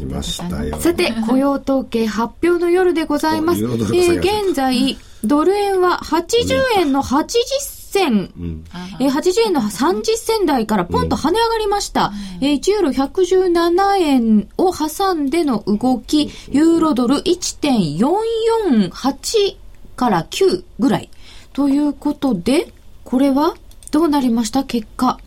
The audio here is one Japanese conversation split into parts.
来ましたよ。さて、雇用統計発表の夜でございます。えー、現在、ドル円は80円の80銭、うん、えー、80円の30銭台からポンと跳ね上がりました。うん、えー、1ユーロ117円を挟んでの動き、ユーロドル1.448から9ぐらい。ということで、これはどうなりました？結果。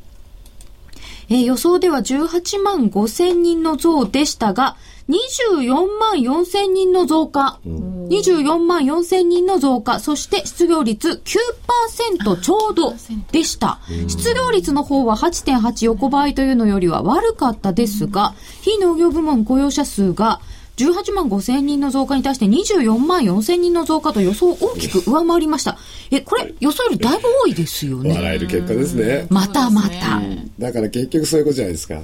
えー、予想では18万5千人の増でしたが、24万4千人の増加。24万4千人の増加。そして失業率9%ちょうどでした。失業率の方は8.8横ばいというのよりは悪かったですが、非農業部門雇用者数が18万5千人の増加に対して24万4千人の増加と予想を大きく上回りました。え、これ予想よりだいぶ多いですよね。笑える結果ですね。またまた。だから結局そういうことじゃないですか。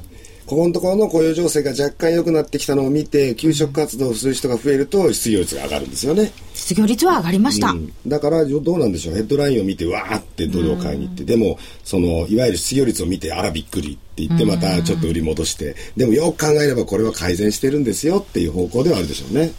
ここのところの雇用情勢が若干良くなってきたのを見て、求職活動をする人が増えると失業率が上がるんですよね。失業率は上がりました。うん、だからどうなんでしょう。ヘッドラインを見てわーってドルを買いに行って、でもそのいわゆる失業率を見てあらびっくりって言ってまたちょっと売り戻して、でもよく考えればこれは改善してるんですよっていう方向ではあるでしょうね。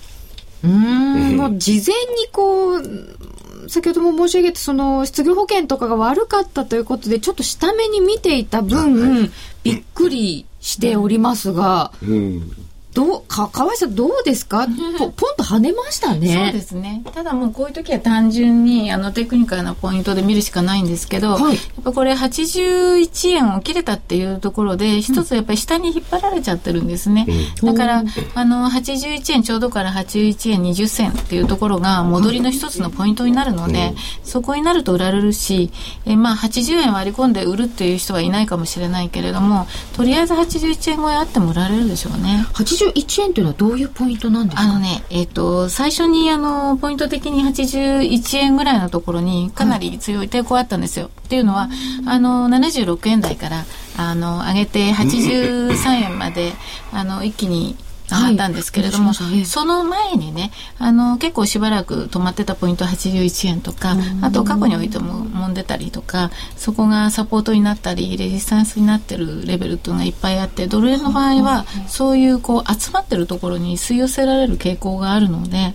うん、もう事前にこう、先ほども申し上げて、その失業保険とかが悪かったということで、ちょっと下目に見ていた分、はい、びっくりしておりますが、うん、どうか河合さんどうですか？ポポンと跳ねましたね。そうですね。ただもうこういう時は単純にあのテクニカルなポイントで見るしかないんですけど、はい、やっぱこれ81円を切れたっていうところで一つやっぱり下に引っ張られちゃってるんですね、うん、だからあの81円ちょうどから81円20銭っていうところが戻りの一つのポイントになるので、うん、そこになると売られるしえまあ80円割り込んで売るっていう人はいないかもしれないけれどもとりあえず81円超えあっても売られるでしょうね81円というのはどういうポイントなんですか？あのね、えっ、ー、と、最初にあの、ポイント的に81円ぐらいのところにかなり強い抵抗あったんですよ。はい、っていうのは、あの、76円台から、あの、上げて83円まで、あの、一気に上がったんですけれども、はい、その前にねあの結構しばらく止まってたポイント81円とかあと過去においても揉んでたりとかそこがサポートになったりレジスタンスになってるレベルっていうのがいっぱいあってドル円の場合はそういうこう集まってるところに吸い寄せられる傾向があるので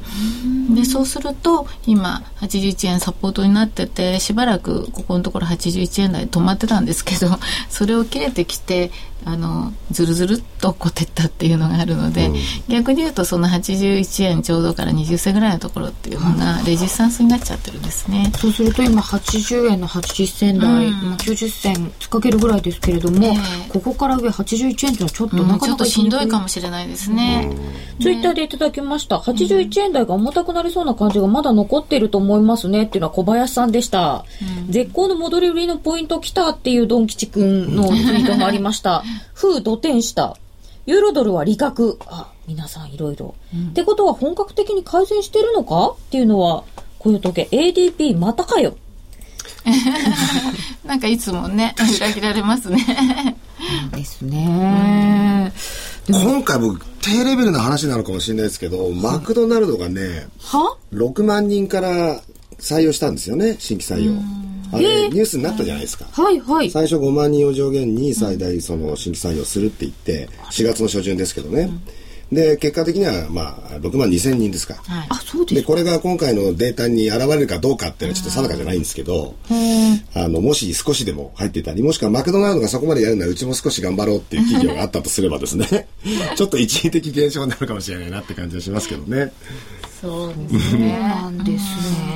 でそうすると今81円サポートになっててしばらくここのところ81円台止まってたんですけどそれを切れてきてあのずるずるっとこてったっていうのがあるので、うん、逆に言うとその81円ちょうどから20銭ぐらいのところっていうのがレジスタンスになっちゃってるんですね。そうすると今80円の80銭台、うん、90銭突っかけるぐらいですけれども、ここから上81円っていうのはちょっとなかなか、ちょっとしんどいかもしれないですね。ツイッターでいただきました。81円台が重たくなりそうな感じがまだ残っていると思いますねっていうのは小林さんでした。絶好の戻り売りのポイント来たっていうドン吉くんのツイートもありました。風土天した。ユーロドルは利確。あ、皆さんいろいろ。ってことは本格的に改善してるのか？っていうのは、こういう時計 ADP またかよ。なんかいつもね、裏切られますね。ですね。今回僕、低レベルな話なのかもしれないですけど、マクドナルドがね、は？6万人から採用したんですよね、新規採用。あれ、ニュースになったじゃないですか。はいはい。最初5万人を上限に最大その新規採用するって言って、4月の初旬ですけどね。で、結果的には、まあ、6万2千人ですか。はい、あ、そうですで、これが今回のデータに現れるかどうかっていうのはちょっと定かじゃないんですけど、あの、もし少しでも入っていたり、もしくはマクドナルドがそこまでやるならうちも少し頑張ろうっていう企業があったとすればですね、ちょっと一時的現象になるかもしれないなって感じはしますけどね。そうですね。なんですね。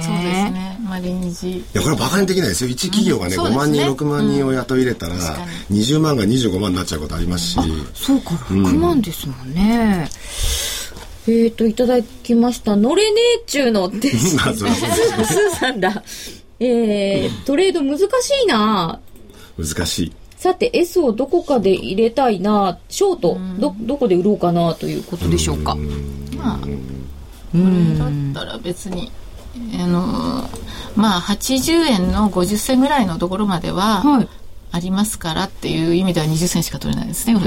そうですね。まあ臨時。いやこれバカにできないですよ。一企業がね、うん、5万人、6万人を雇い入れたら、20万が25万になっちゃうことありますし。そうか、6万ですもんね。うん、えっ、ー、と、いただきました。乗れねえっちゅうのって。スーさんだ。えー、トレード難しいな難しい。さて S をどこかで入れたいなショート、どどこで売ろうかなということでしょうか。まあこれだったら別にあのまあ80円の50銭ぐらいのところまでは、はいありますからっていう意味では20銭しか取れないですね。ね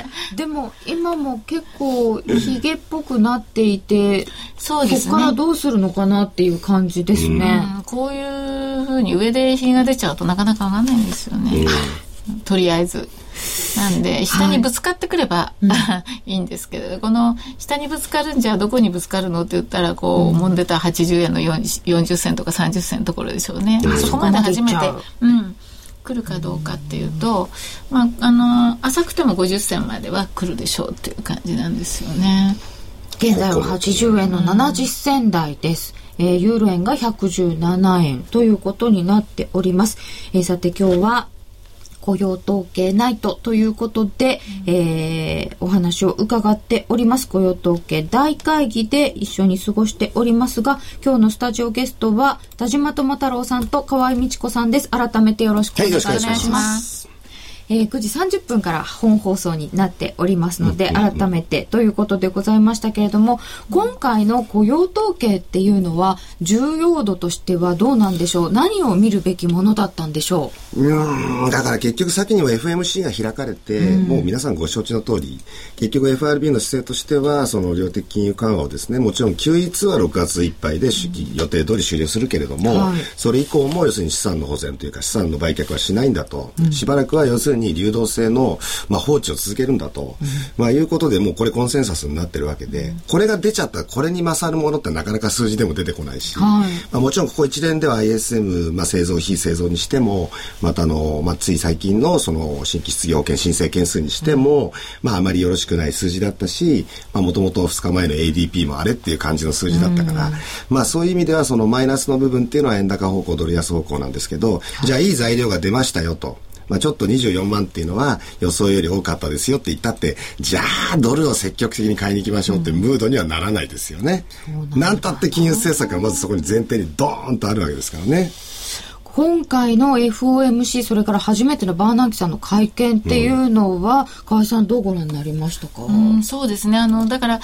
でも今も結構ひげっぽくなっていて、そうですね。ここからどうするのかなっていう感じですね。うこういうふうに上でひげが出ちゃうとなかなか上がらないんですよね。とりあえず。なんで、下にぶつかってくれば、はい、いいんですけど、この下にぶつかるんじゃどこにぶつかるのって言ったら、こう、揉んでた80円の40銭とか30銭のところでしょうね。うん、そこまで初めて、うん、来るかどうかっていうと、まあ、あの、浅くても50銭までは来るでしょうっていう感じなんですよね。現在は80円の70銭台です。えー、ユーロ円が117円ということになっております。えー、さて今日は雇用統計ナイトということで、うん、えー、お話を伺っております。雇用統計大会議で一緒に過ごしておりますが、今日のスタジオゲストは田島智太郎さんと河合美智子さんです。改めてよろしくお願いします。はい、ますえー、9時30分から本放送になっておりますので、改めてということでございましたけれども、今回の雇用統計っていうのは、重要度としてはどうなんでしょう？何を見るべきものだったんでしょう？うん、だから結局先には FMC が開かれて、うん、もう皆さんご承知の通り、結局 FRB の姿勢としては、その量的金融緩和をですね、もちろん QE2 は6月いっぱいで、予定通り終了するけれども、はい、それ以降も要するに資産の保全というか資産の売却はしないんだと、うん、しばらくは要するにに流動性の、まあ、放置を続けるんだと、うん、まあ、いうことでもうこれコンセンサスになってるわけで、うん、これが出ちゃったらこれに勝るものってなかなか数字でも出てこないし、はい、まあ、もちろんここ一連では ISM、まあ、製造非製造にしてもまたあの、まあ、つい最近のその新規失業保険申請件数にしても、うん、まあ、あまりよろしくない数字だったしもともと2日前の ADP もあれっていう感じの数字だったから、まあ、そういう意味ではそのマイナスの部分っていうのは円高方向ドル安方向なんですけど、はい、じゃあいい材料が出ましたよと。まあ、ちょっと24万っていうのは予想より多かったですよって言ったって、じゃあドルを積極的に買いに行きましょうってムードにはならないですよね。うん、なんたって金融政策がまずそこに前提にドーンとあるわけですからね。今回の FOMC、それから初めてのバーナンキさんの会見っていうのは、うん、さんどうご覧になりましたか、うん、そうですね。あの、だから、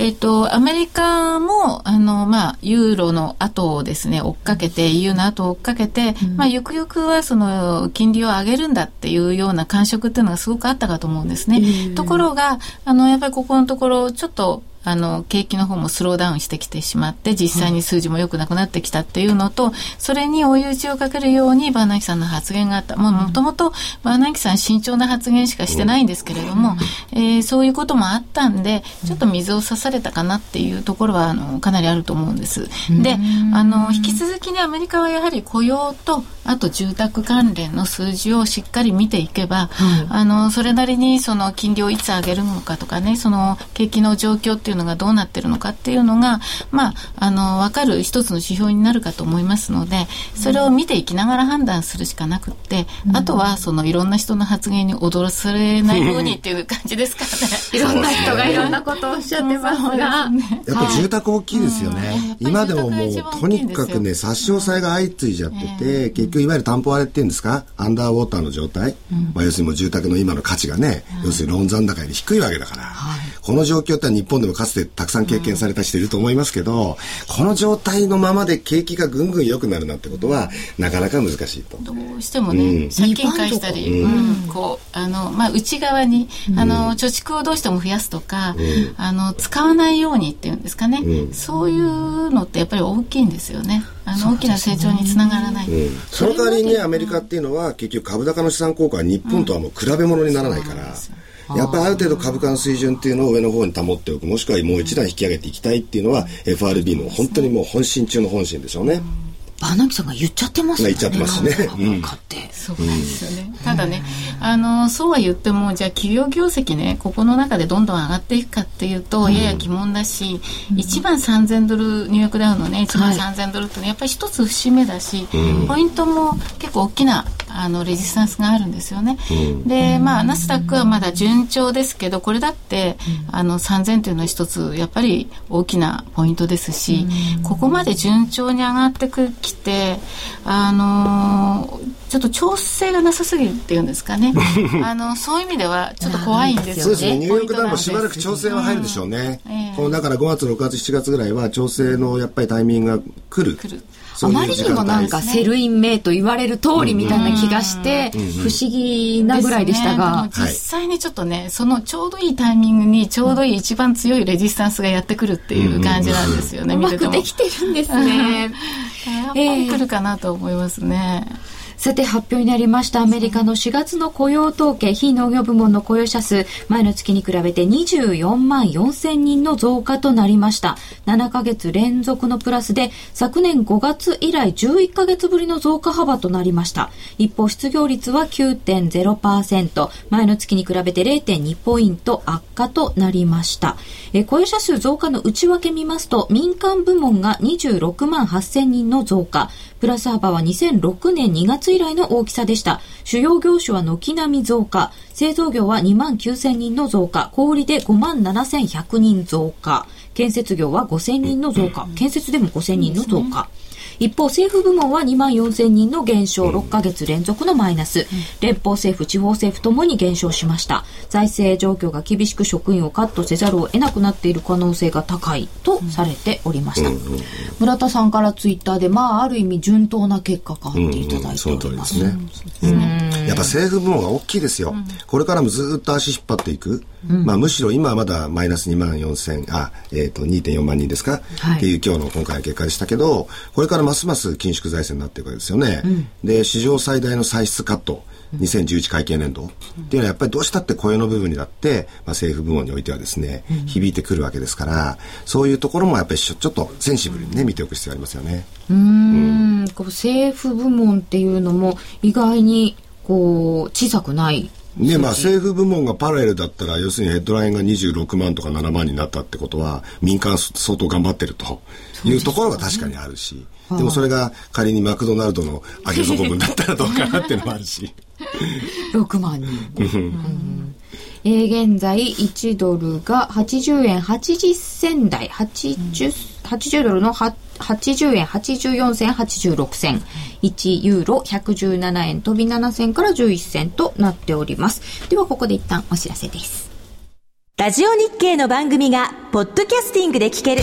えっ、ー、と、アメリカも、あの、まあ、ユーロの後をですね、追っかけて、EU の後を追っかけて、うん、まあ、ゆくゆくはその、金利を上げるんだっていうような感触っていうのがすごくあったかと思うんですね。ところが、あの、やっぱりここのところ、ちょっと、あの、景気の方もスローダウンしてきてしまって、実際に数字も良くなくなってきたっていうのと、それに追い打ちをかけるように、バーナンキさんの発言があった。もともと、バーナンキさん慎重な発言しかしてないんですけれども、えー、そういうこともあったんで、ちょっと水を差されたかなっていうところは、あの、かなりあると思うんです。で、あの、引き続きね、アメリカはやはり雇用と、あと住宅関連の数字をしっかり見ていけば、あの、それなりにその金利をいつ上げるのかとかね、その景気の状況っていうのがどうなってるのかっていうのが、まあ、あの、わかる一つの指標になるかと思いますので、それを見ていきながら判断するしかなくって、うん、あとは、そのいろんな人の発言に踊らされないようにっていう感じですかね。いろんな人がいろんなことをおっしゃってますが。やっぱ住宅大きいですよね。うん、今でももう、とにかくね、差し押さえが相次いじゃってて、局いわゆる担保割れっていうんですか、アンダーウォーターの状態、うん、まあ、要するにもう住宅の今の価値がね、要するにローン残高より低いわけだから、はい、この状況って日本でもかつてたくさん経験された人いると思いますけど、この状態のままで景気がぐんぐん良くなるなんてことは、なかなか難しいと。どうしてもね、うん、借金返したり、うん、こう、あの、まあ、内側に、あの、貯蓄をどうしても増やすとか、あの、使わないようにっていうんですかね、そういうのってやっぱり大きいんですよね。あの大きな成長につながらない、うん、その代わりに、ね、アメリカっていうのは結局株高の資産効果は日本とはもう比べ物にならないから、やっぱりある程度株価の水準っていうのを上の方に保っておくもしくはもう一段引き上げていきたいっていうのは FRB の本当にもう本心中の本心でしょうね。バーナキさんが言っちゃってますね。言っちゃってますね。うん、そうなんですよね。ただね、あの、そうは言っても、じゃあ企業業績ね、ここの中でどんどん上がっていくかっていうと、やや疑問だし、うん、1万3000ドル、ニューヨークダウンのね、1万3000ドルってのはやっぱり一つ節目だし、ポイントも結構大きなあのレジスタンスがあるんですよね。うん、で、まあ、ナスダックはまだ順調ですけど、これだって、あの、3000というのは一つ、やっぱり大きなポイントですし、ここまで順調に上がってきて、あのちょっと調整がなさすぎるっていうんですかね。あの、そういう意味では、ちょっと怖いんですよね。そうですね。ニューヨークダウンもしばらく調整は入るでしょうね。うんえー、このだから5月、6月、7月ぐらいは調整のやっぱりタイミングが来る。来るあまりにもなんかセルイン名と言われる通りみたいな気がして、不思議なぐらいでしたが。ね、実際にちょっっとね、そのちょうどいいタイミングにちょうどいい一番強いレジスタンスがやってくるっていう感じなんですよね、うまくできてるんですね。来るかなと思いますね。さて発表になりました。アメリカの4月の雇用統計非農業部門の雇用者数前の月に比べて24万4千人の増加となりました。7ヶ月連続のプラスで昨年5月以来11ヶ月ぶりの増加幅となりました。一方失業率は9.0%前の月に比べて0.2ポイント悪化となりました。え雇用者数増加の内訳見ますと民間部門が26万8千人の増加。プラス幅は2006年2月以来の大きさでした。主要業種は軒並み増加。製造業は2万9000人の増加。小売で5万7100人増加。建設業は5000人の増加。建設でも5000人の増加。一方、政府部門は2万4000人の減少、6ヶ月連続のマイナス。連邦政府、地方政府ともに減少しました。財政状況が厳しく職員をカットせざるを得なくなっている可能性が高いとされておりました。村田さんからツイッターで、まあ、ある意味順当な結果かっていただいております。うんうん、ね。やっぱ政府部門が大きいですよ。これからもずっと足引っ張っていく。まあ、むしろ今はまだマイナス2万4千、あ、えっ、ー、と、2.4万人ですか、はい、っていう今日の今回の結果でしたけど、これからますます緊縮財政になっていくわけですよね。うん、で、史上最大の歳出カット。2011会計年度。っていうのはやっぱりどうしたって雇用の部分にだって、まあ、政府部門においてはですね、響いてくるわけですから、そういうところもやっぱりちょっとセンシブルにね、見ておく必要ありますよね。うん、こう政府部門っていうのも意外にこう小さくないねまあ、政府部門がパラレルだったら要するにヘッドラインが26万とか7万になったってことは民間相当頑張ってるというところが確かにあるしで,、でもそれが仮にマクドナルドの上げ底分だったらどうかなっていうのもあるし。6万人、うん。えー、現在1ドルが80円80銭台 80, 80ドルの80円84銭86銭。1ユーロ117円飛び7銭から11銭となっております。ではここで一旦お知らせです。ラジオ日経の番組がポッドキャスティングで聞ける。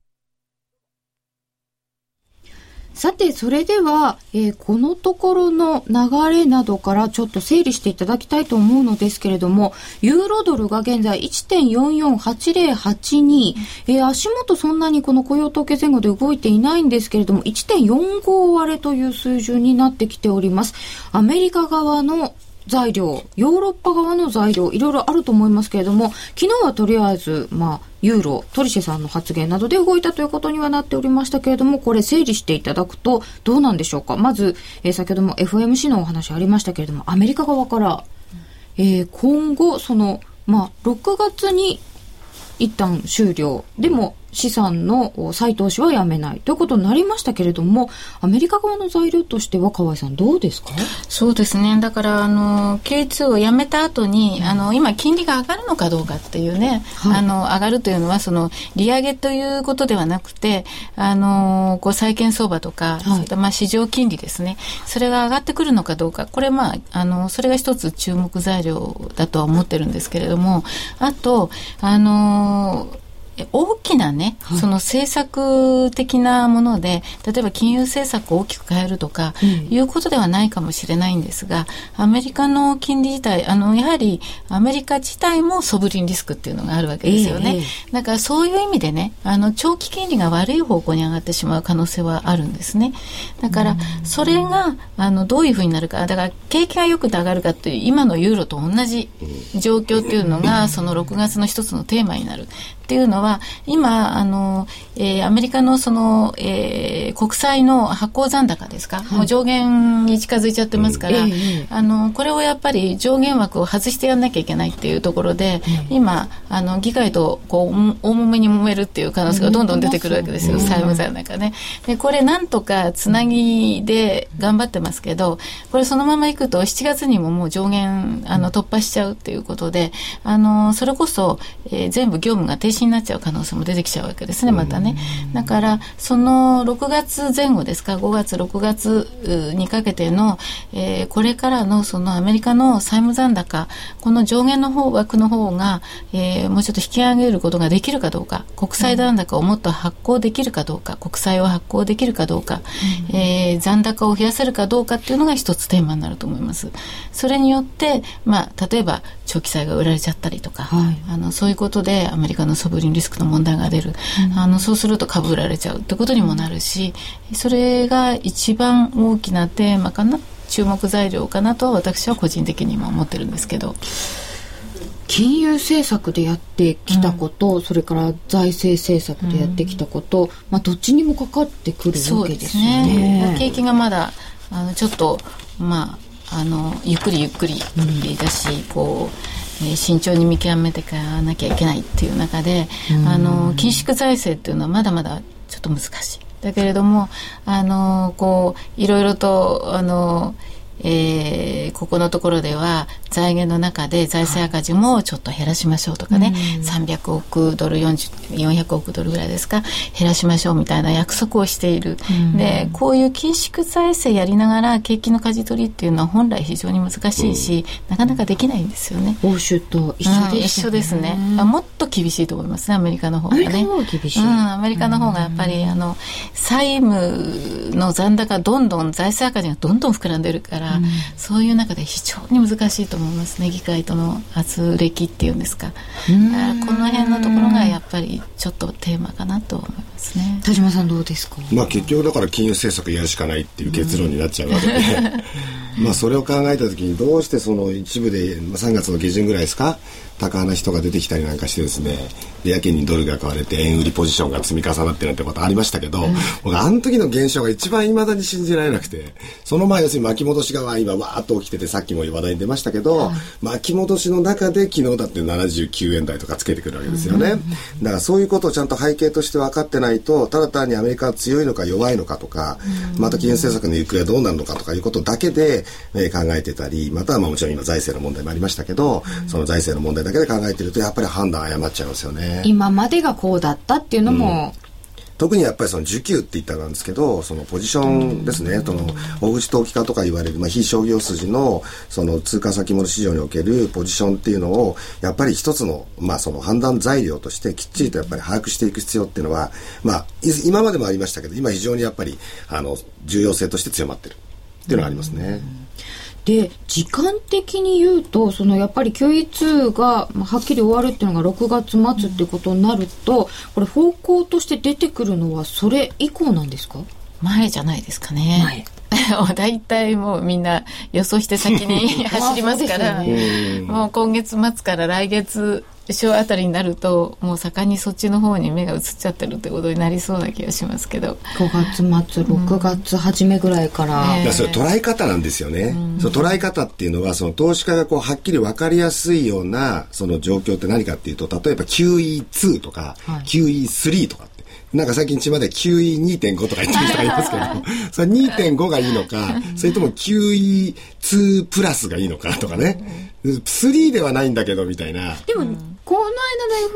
さて、それでは、えー、このところの流れなどからちょっと整理していただきたいと思うのですけれども、ユーロドルが現在1.448082、えー、足元そんなにこの雇用統計前後で動いていないんですけれども、1.45割れという水準になってきております。アメリカ側の材料、ヨーロッパ側の材料、いろいろあると思いますけれども、昨日はとりあえず、まあ、ユーロ、トリシェさんの発言などで動いたということにはなっておりましたけれども、これ整理していただくとどうなんでしょうか。まず、えー、先ほども FMC のお話ありましたけれども、アメリカ側から、えー、今後、その、まあ、6月に一旦終了。でも、資産の再投資はやめないということになりましたけれども、アメリカ側の材料としては、河合さん、どうですか？そうですね、だから、あの、K2 をやめた後に、うん、あの、今、金利が上がるのかどうかっていうね、はい、あの、上がるというのは、その、利上げということではなくて、あの、こう、債券相場とか、はい、まあ、市場金利ですね、それが上がってくるのかどうか、これ、まあ、あの、それが一つ注目材料だとは思ってるんですけれども、あと、あの、大きなね、はい、その政策的なもので例えば金融政策を大きく変えるとか、いうことではないかもしれないんですがアメリカの金利自体あのやはりアメリカ自体もソブリンリスクっていうのがあるわけですよね、えー、だからそういう意味でねあの長期金利が悪い方向に上がってしまう可能性はあるんですね。だからそれがあのどういうふうになるかだから景気がよくて上がるかという今のユーロと同じ状況っていうのがその6月の一つのテーマになるっっていうのは、今、あの、えー、アメリカのその、えー、国債の発行残高ですか、はい、もう上限に近づいちゃってますから、うん。えー、あの、これをやっぱり上限枠を外してやんなきゃいけないっていうところで、うん、今、あの、議会とこう、大揉めに揉めるっていう可能性がどんどん出てくるわけですよ、債務残高ね。で、これなんとかつなぎで頑張ってますけど、これそのままいくと7月にももう上限、あの、突破しちゃうっていうことで、あの、それこそ、えー、全部業務が停止になっちゃう可能性も出てきちゃうわけですね、またね。だから、その6月前後ですか、5月、6月にかけての、えー、これからのそのアメリカの債務残高、この上限の方、枠の方が、えー、もうちょっと引き上げることができるかどうか、国債残高をもっと発行できるかどうか、国債を発行できるかどうか、うん、えー、残高を増やせるかどうかっていうのが一つテーマになると思います。それによって、まあ、例えば長期債が売られちゃったりとか、はい、あのそういうことでアメリカのソブリンリスクの問題が出る、うん、あのそうすると株売られちゃうってことにもなるしそれが一番大きなテーマかな注目材料かなと私は個人的にも思ってるんですけど。金融政策でやってきたこと、うん、それから財政政策でやってきたこと、うん、まあ、どっちにもかかってくるわけですよね。ね。景気がまだあのちょっと、まあ、あのゆっくりゆっくりだし、うん、こう、えー、慎重に見極めていかなきゃいけないっていう中で、あの緊縮財政っていうのはまだまだちょっと難しい。だけれども、あのこういろいろとあのえー、ここのところでは財源の中で財政赤字もちょっと減らしましょうとかね、はい、300億ドル400億ドルぐらいですか。減らしましょうみたいな約束をしている、でこういう緊縮財政やりながら景気の舵取りっていうのは本来非常に難しいし、なかなかできないんですよね。欧州と一緒です、ね、一緒ですね。もっと厳しいと思いますねアメリカの方がね。アメリカの方がやっぱり、あの債務の残高どんどん財政赤字がどんどん膨らんでるから、うん、そういう中で非常に難しいと思います。ね議会との圧力っていうんですか。この辺のところがやっぱりちょっとテーマかなと思いますね。田島さんどうですか？まあ結局だから金融政策やるしかないっていう結論になっちゃうわけで、まあそれを考えた時にどうしてその一部で3月の下旬ぐらいですか？高派な人が出てきたりなんかしてですね。でやけにドルが買われて円売りポジションが積み重なってなんてことありましたけど、うん、僕あの時の現象が一番未だに信じられなくてその前要するに巻き戻しが今わーっと起きててさっきも話題に出ましたけど、巻き戻しの中で昨日だって79円台とかつけてくるわけですよね、だからそういうことをちゃんと背景として分かってないとただ単にアメリカは強いのか弱いのかとか、また金融政策の行方はどうなるのかとかいうことだけで、えー、考えてたりまたはまあもちろん今財政の問題もありましたけど、その財政の問題だけで考えてるとやっぱり判断誤っちゃいますよね。今までがこうだったっていうのも、うん特にやっぱりその需給って言ったらなんですけどそのポジションですね、その大口投機家とか言われる、まあ、非商業筋のその通貨先物市場におけるポジションっていうのをやっぱり一つの,、まあその判断材料としてきっちりとやっぱり把握していく必要っていうのは、まあ、今までもありましたけど今非常にやっぱりあの重要性として強まってるっていうのがありますね。で時間的に言うとそのやっぱり QE2 がはっきり終わるっていうのが6月末ってことになると、これ方向として出てくるのはそれ以降なんですか？前じゃないですかね。大体もうみんな予想して先に 走りますから。ね、もう今月末から来月小あたりになるともう盛んにそっちの方に目が移っちゃってるってことになりそうな気がしますけど。5月末6月初めぐらいから、うん、それ捉え方なんですよね、うん、その捉え方っていうのはその投資家がこうはっきり分かりやすいようなその状況って何かっていうと例えば QE2 とか、はい、QE3 とかなんか最近巷で QE2.5 とか言ってる人がいますけど、それ2.5がいいのか、それとも QE2 プラスがいいのかとかね。3ではないんだけど、みたいな。でも、この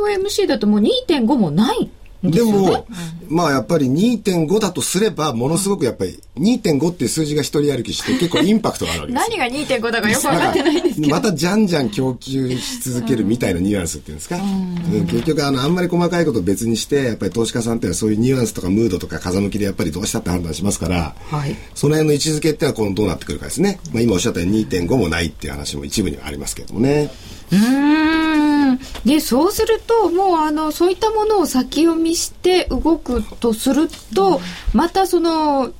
間の FOMC だともう2.5もないでも、まあやっぱり2.5だとすれば、ものすごくやっぱり2.5っていう数字が一人歩きして 結構インパクトがあるわけです何が2.5だかよく分かってないんですけど。またじゃんじゃん供給し続けるみたいなニュアンスっていうんですか？うん、結局あの、あんまり細かいこと別にして、やっぱり投資家さんってそういうニュアンスとかムードとか風向きでやっぱりどうしたって判断しますから、はい、その辺の位置づけってのはこのどうなってくるかですね。まあ今おっしゃったように2.5もないっていう話も一部にはありますけどもね。うん。でそうするともうあのそういったものを先読みして動くとすると、またその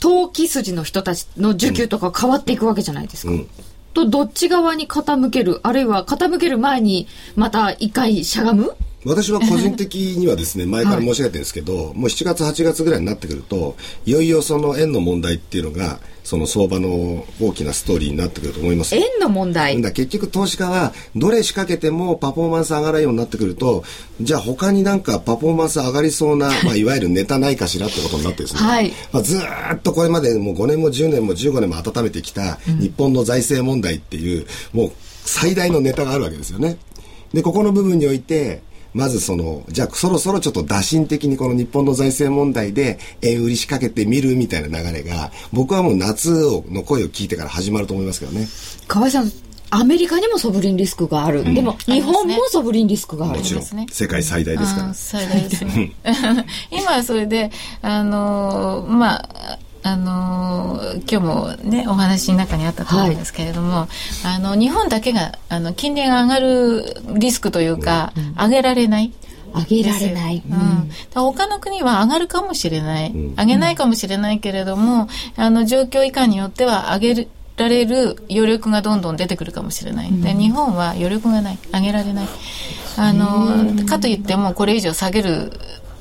投機筋の人たちの需給とか変わっていくわけじゃないですか。うん。とどっち側に傾けるあるいは傾ける前にまた一回しゃがむ？私は個人的にはですね、前から申し上げてるんですけど、もう7月、8月ぐらいになってくると、いよいよその円の問題っていうのが、その相場の大きなストーリーになってくると思います。円の問題。だ結局投資家はどれ仕掛けてもパフォーマンス上がらないようになってくるとじゃあ他になんかパフォーマンス上がりそうな、まあ、いわゆるネタないかしらってことになってですね、はいまあ、ずーっとこれまでもう5年も10年も15年も温めてきた日本の財政問題っていう、もう最大のネタがあるわけですよね。でここの部分においてまずその、じゃあそろそろちょっと打診的にこの日本の財政問題で円売り仕掛けてみるみたいな流れが、僕はもう夏の声を聞いてから始まると思いますけどね。河合さん、アメリカにもソブリンリスクがある。でも、日本もソブリンリスクがある。もちろんですね、世界最大ですから。最大ですね。今はそれで、あのー、まあ、あのー、今日もね、お話の中にあったと思うんですけれども、はい、あの、日本だけが、あの、金利が上がるリスクというか、うん、上げられない。上げられない。うん、他の国は上がるかもしれない。上げないかもしれないけれども、あの、状況以下によっては上げる、られる余力がどんどん出てくるかもしれない。で、日本は余力がない。上げられない。あの、かといってもこれ以上下げる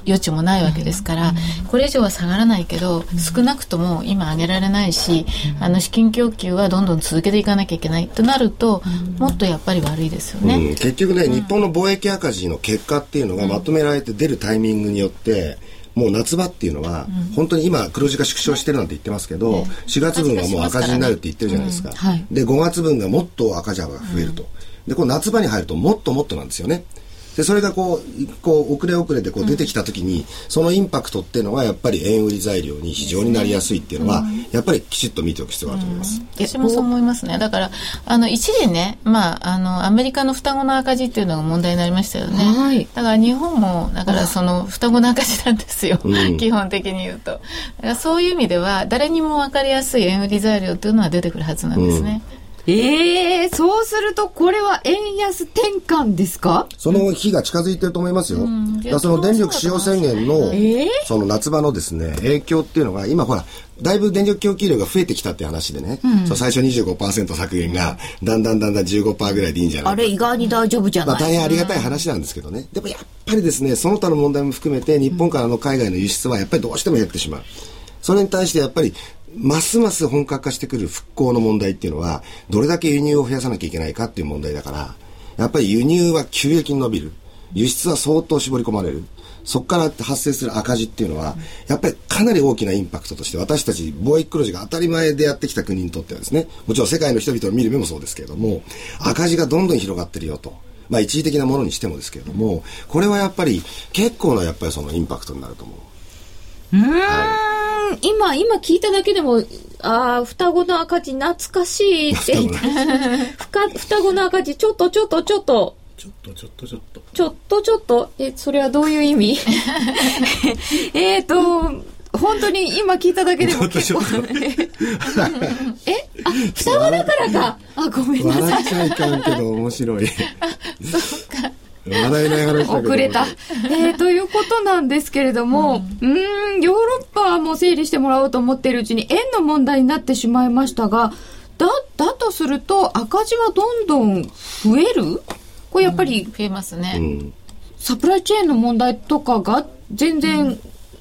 余地もないわけですから、これ以上は下がらないけど、少なくとも今上げられないし、あの資金供給はどんどん続けていかなきゃいけないとなると、もっとやっぱり悪いですよね。うん、結局ね、日本の貿易赤字の結果っていうのがまとめられて出るタイミングによって、もう夏場っていうのは、本当に今黒字が縮小してるなんて言ってますけど、4月分はもう赤字になるって言ってるじゃないですか。で、5月分がもっと赤字幅が増えると。で、こう夏場に入るともっともっとなんですよね。で、それがこう、こう、遅れ遅れでこう出てきた時に、そのインパクトっていうのはやっぱり円売り材料に非常になりやすいっていうのは、やっぱりきちっと見ておく必要があると思います。私もそう思いますね。だから、あの、一時ね、まあ、あの、アメリカの双子の赤字っていうのが問題になりましたよね。はい。だから日本も、だからその双子の赤字なんですよ。うん、基本的に言うと。だからそういう意味では、誰にも分かりやすい円売り材料っていうのは出てくるはずなんですね。うんええー、そうするとこれは円安転換ですか？その日が近づいてると思いますよ。うん、だその電力使用宣言の、えー、その夏場のですね、影響っていうのが、今ほら、だいぶ電力供給量が増えてきたって話でね、うん、そう最初25%削減が、だんだんだんだん15%ぐらいでいいんじゃないあれ意外に大丈夫じゃない？まあ大変ありがたい話なんですけどね。でもやっぱりですね、その他の問題も含めて、日本からの海外の輸出はやっぱりどうしても減ってしまう。それに対してやっぱり、ますます本格化してくる復興の問題っていうのは、どれだけ輸入を増やさなきゃいけないかっていう問題だから、やっぱり輸入は急激に伸びる。輸出は相当絞り込まれる。そこから発生する赤字っていうのは、やっぱりかなり大きなインパクトとして、私たち貿易黒字が当たり前でやってきた国にとってはですね、もちろん世界の人々を見る目もそうですけれども、赤字がどんどん広がってるよと。まあ一時的なものにしてもですけれども、これはやっぱり結構なやっぱりそのインパクトになると思う。うん、はい、今、今聞いただけでも、ああ、双子の赤字懐かしいって。双子の赤字、ちょっとちょっとちょっと。ちょっとちょっとちょっと。ちょっとちょっと。え、それはどういう意味？えっと、本当に今聞いただけでも結構、ね、えあ、双子だからか。あ、ごめんなさい。笑っちゃいかんけど面白い。そうか。笑えない話だけど。遅れた。えー、ということなんですけれども、うん、ん、ヨーロッパも整理してもらおうと思っているうちに円の問題になってしまいましたが、だ、だとすると赤字はどんどん増える？これやっぱり、うん、増えますね、うん。サプライチェーンの問題とかが全然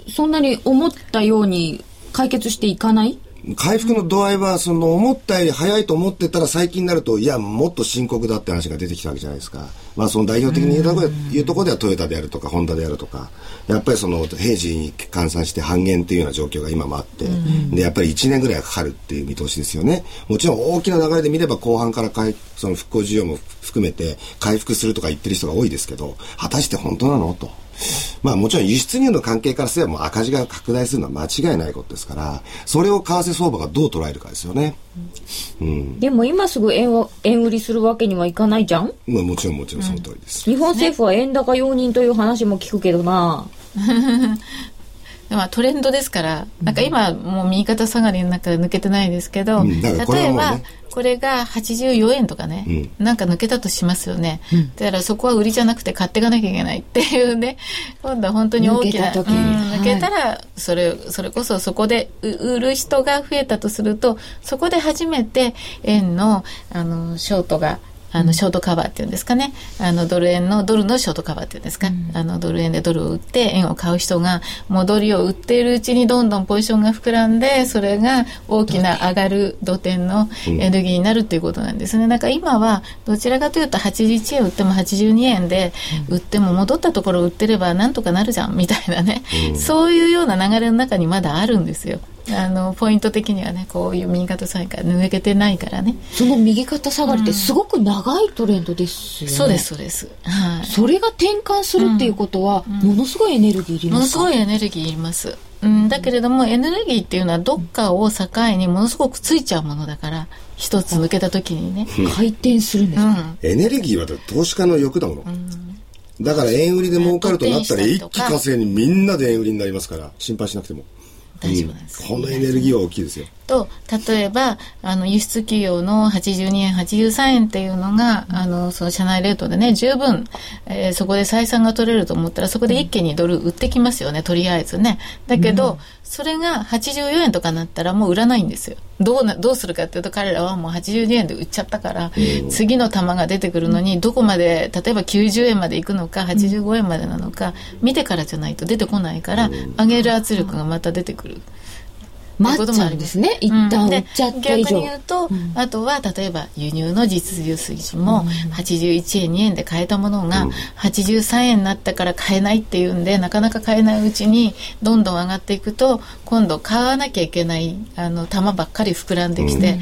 そんなに思ったように解決していかない？回復の度合いは、その思ったより早いと思ってたら最近になると、いや、もっと深刻だって話が出てきたわけじゃないですか。まあ、その代表的に言うとこいうところではトヨタであるとか、ホンダであるとか、やっぱりその平時に換算して半減っていうような状況が今もあって、で、やっぱり1年ぐらいかかるっていう見通しですよね。もちろん大きな流れで見れば後半から回その復興需要も含めて回復するとか言ってる人が多いですけど、果たして本当なの？と。まあもちろん輸出入の関係からすればもう赤字が拡大するのは間違いないことですから、それを為替相場がどう捉えるかですよね。うん。でも今すぐ円を、円売りするわけにはいかないじゃん？まあもちろんもちろんその通りです。日本政府は円高容認という話も聞くけどな、まあ、トレンドですから、なんか今もう右肩下がりの中で抜けてないですけど、うんだからこれ例えはもうねば、これが84円とかね、なんか抜けたとしますよね。だからそこは売りじゃなくて買っていかなきゃいけないっていうね、今度は本当に大きな、抜けた時に。うん抜けたら、それ、それこそそこでう売る人が増えたとすると、そこで初めて円の、あの、ショートが、あのショートカバーっていうんですかね。あのドル円のドルのショートカバーっていうんですか、あのドル円でドルを売って円を買う人が戻りを売っているうちにどんどんポジションが膨らんでそれが大きな上がる土点のエネルギーになるっていうことなんですね。だから今はどちらかというと81円売っても82円で売っても戻ったところ売ってればなんとかなるじゃんみたいなね、そういうような流れの中にまだあるんですよ。あのポイント的にはねこういう右肩下がりから抜けてないからね。その右肩下がりってすごく長いトレンドですよね、そうですそうです、はい、それが転換するっていうことは、ものすごいエネルギーいりものますか？すごいエネルギーいります。うん、だけれどもエネルギーっていうのはどっかを境にものすごくついちゃうものだから一つ抜けた時にね、回転するんですか、うん、エネルギーは投資家の欲だもの。だから円売りで儲かるとなったら一気火星にみんなで円売りになりますから心配しなくても。大丈夫なんですこのエネルギーは大きいですよ。と例えばあの輸出企業の82円83円っていうのが、あのその社内レートでね十分、えーそこで採算が取れると思ったらそこで一気にドル売ってきますよねとりあえずね。だけど、それが84円とかなったらもう売らないんですよ。どうなどうするかっていうと彼らはもう82円で売っちゃったから、次の玉が出てくるのにどこまで例えば90円まで行くのか85円までなのか見てからじゃないと出てこないから、上げる圧力がまた出てくる。待っちゃうんですね。一旦売っちゃった以上、逆に言うと、あとは例えば輸入の実需水準も81円2円で買えたものが83円になったから買えないっていうんでなかなか買えないうちにどんどん上がっていくと今度買わなきゃいけないあの玉ばっかり膨らんできて、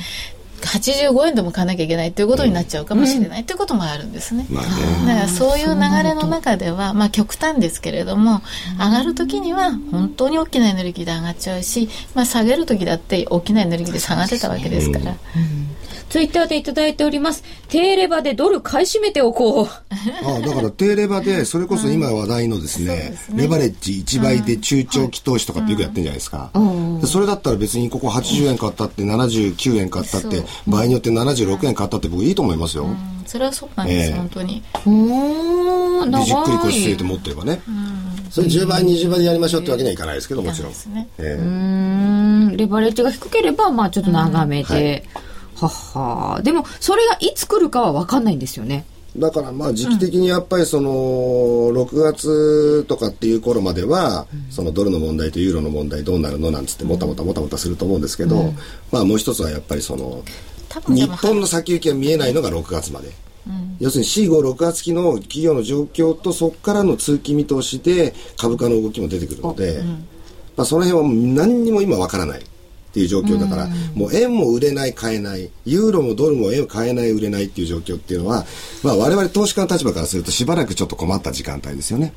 85円でも買わなきゃいけないっていうことになっちゃうかもしれないっていうこともあるんですね。まあだね。からそういう流れの中では、まあ極端ですけれども、上がる時には本当に大きなエネルギーで上がっちゃうし、まあ下げる時だって大きなエネルギーで下がってたわけですから。ツイッターでいただいております。低レバでドル買い占めておこう。ああだから低レバで、それこそ今話題のですね、レバレッジ1倍で中長期投資とかってよくやってるんじゃないですか。でそれだったら別にここ80円買ったって79円買ったって場合によって76円買ったって僕いいと思いますよ。うん。それはそうなんです、ええ。本当に。おーでじっくり腰据えて持ってればね。それ10倍、20倍でやりましょうってわけにはいかないですけど、もちろん。ですね。えうーん。レバレッジが低ければまあちょっと長めで、はっはでもそれがいつ来るかは分かんないんですよね。えだからまあ時期的にやっぱりその、6月とかっていう頃までは、そのドルの問題とユーロの問題どうなるのなんつってもたもたもたもたすると思うんですけど、まあもう一つはやっぱりその、日本の先行きが見えないのが6月まで。要するに C56 月期の企業の状況とそこからの通期見通しで株価の動きも出てくるので、まあ、その辺は何にも今わからないっていう状況だから、もう円も売れない買えないユーロもドルも円を買えない売れないっていう状況っていうのは、まあ、我々投資家の立場からするとしばらくちょっと困った時間帯ですよね。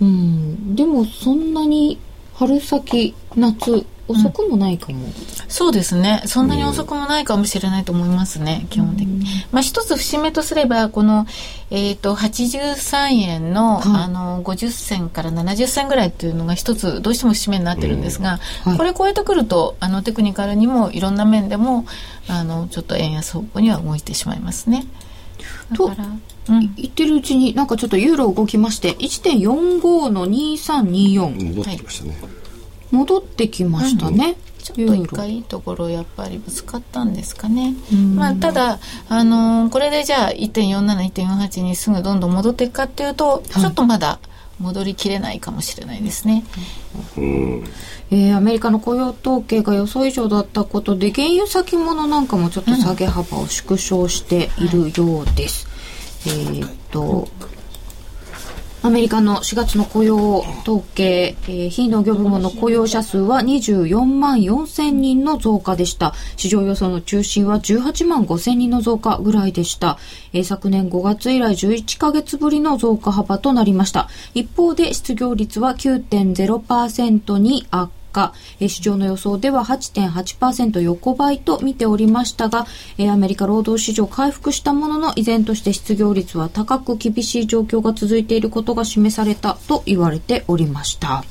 うん。でもそんなに春先夏遅くもないかも、そうですね。そんなに遅くもないかもしれないと思いますね、基本的に。まあ一つ節目とすれば、この、えっ、と、83円の、はいあの、50銭から70銭ぐらいっていうのが一つ、どうしても節目になってるんですが、はいこれ超えてくると、あの、テクニカルにもいろんな面でも、あの、ちょっと円安方向には動いてしまいますね。だとから、うん。言ってるうちになんかちょっとユーロ動きまして1.45の2324戻ってきましたね。戻ってきましたね、ちょっと一回いいところやっぱりぶつかったんですかね。まあ、ただ、あのーこれでじゃあ1.47、1.48にすぐどんどん戻っていくかっていうと、ちょっとまだ戻りきれないかもしれないですね。えーアメリカの雇用統計が予想以上だったことで原油先物なんかもちょっと下げ幅を縮小しているようです、えーっとアメリカの4月の雇用統計、えー非農業部門の雇用者数は24万4千人の増加でした。市場予想の中心は18万5千人の増加ぐらいでした。えー昨年5月以来11ヶ月ぶりの増加幅となりました。一方で失業率は9.0%に悪果。えー市場の予想では8.8%横ばいと見ておりましたが、えアメリカ労働市場回復したものの依然として失業率は高く厳しい状況が続いていることが示されたと言われておりました。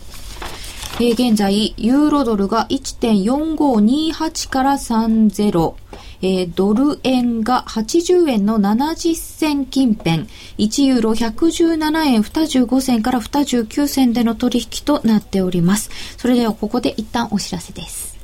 現在、ユーロドルが1.4528から30、えードル円が80円の70銭近辺、1ユーロ117円25銭から29銭での取引となっております。それではここで一旦お知らせです。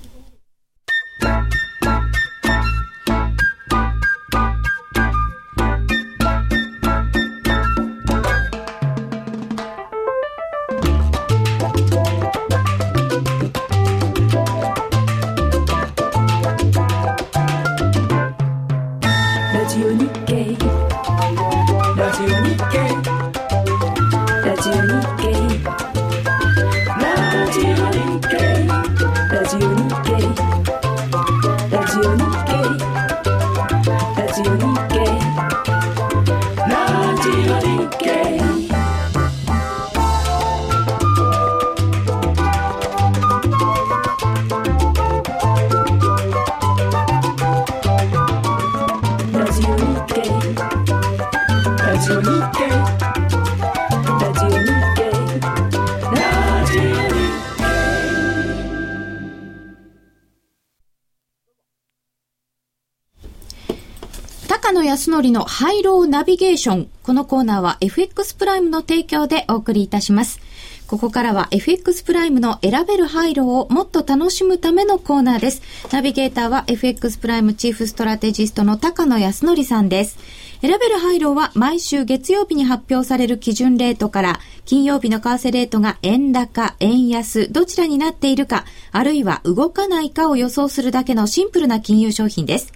康則のハイローナビゲーション。このコーナーは FX プライムの提供でお送りいたします。ここからは FX プライムの選べる廃炉をもっと楽しむためのコーナーです。ナビゲーターは FX プライムチーフストラテジストの高野康則さんです。選べる廃炉は毎週月曜日に発表される基準レートから金曜日の為替レートが円高、円安、どちらになっているか、あるいは動かないかを予想するだけのシンプルな金融商品です。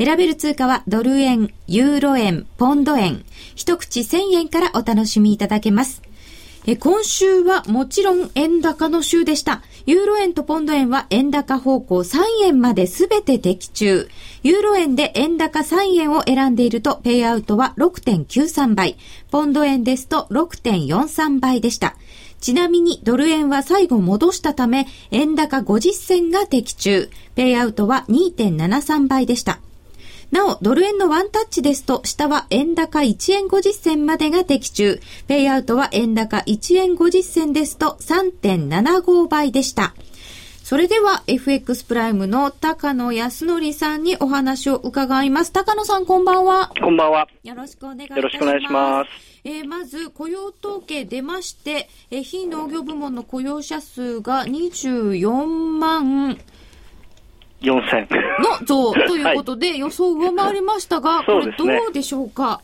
選べる通貨はドル円、ユーロ円、ポンド円、一口1000円からお楽しみいただけます。え今週はもちろん円高の週でした。ユーロ円とポンド円は円高方向3円まで全て的中。ユーロ円で円高3円を選んでいると、ペイアウトは6.93倍。ポンド円ですと6.43倍でした。ちなみにドル円は最後戻したため、円高50銭が的中。ペイアウトは2.73倍でした。なお、ドル円のワンタッチですと、下は円高1円50銭までが的中。ペイアウトは円高1円50銭ですと3.75倍でした。それでは FX プライムの高野康則さんにお話を伺います。高野さんこんばんは。こんばんは。よろしくお願いします。よろしくお願いします。えー、まず雇用統計出まして、えー、非農業部門の雇用者数が24万4000の増 ということで、予想を上回りましたが、これどうでしょうか？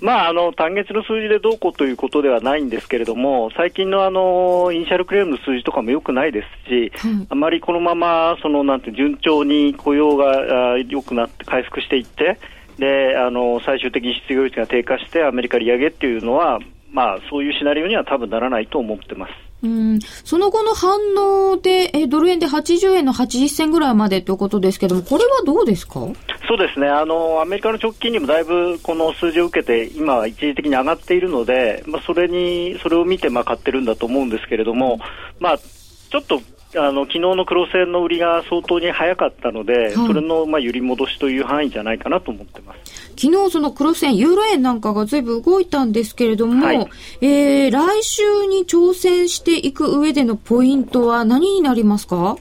まあ、あの単月の数字でどうこうということではないんですけれども、最近のあの initial claim の数字とかもよくないですし、あまりこのままそのなんて順調に雇用が良くなって回復していって、であの最終的に失業率が低下してアメリカ利上げっていうのは、まあ、そういうシナリオには多分ならないと思ってます。うん。その後の反応で、えドル円で80円の80銭ぐらいまでということですけども、これはどうですか？そうですね。あの、アメリカの直近にもだいぶこの数字を受けて、今は一時的に上がっているので、まあ、それにそれを見てまあ買ってるんだと思うんですけれども、まあ、ちょっとあの昨日の黒線の売りが相当に早かったので、はい、それのまあ揺り戻しという範囲じゃないかなと思ってます。昨日その黒線、ユーロ円なんかがずいぶん動いたんですけれども、はい、えー、来週に挑戦していく上でのポイントは何になりますか？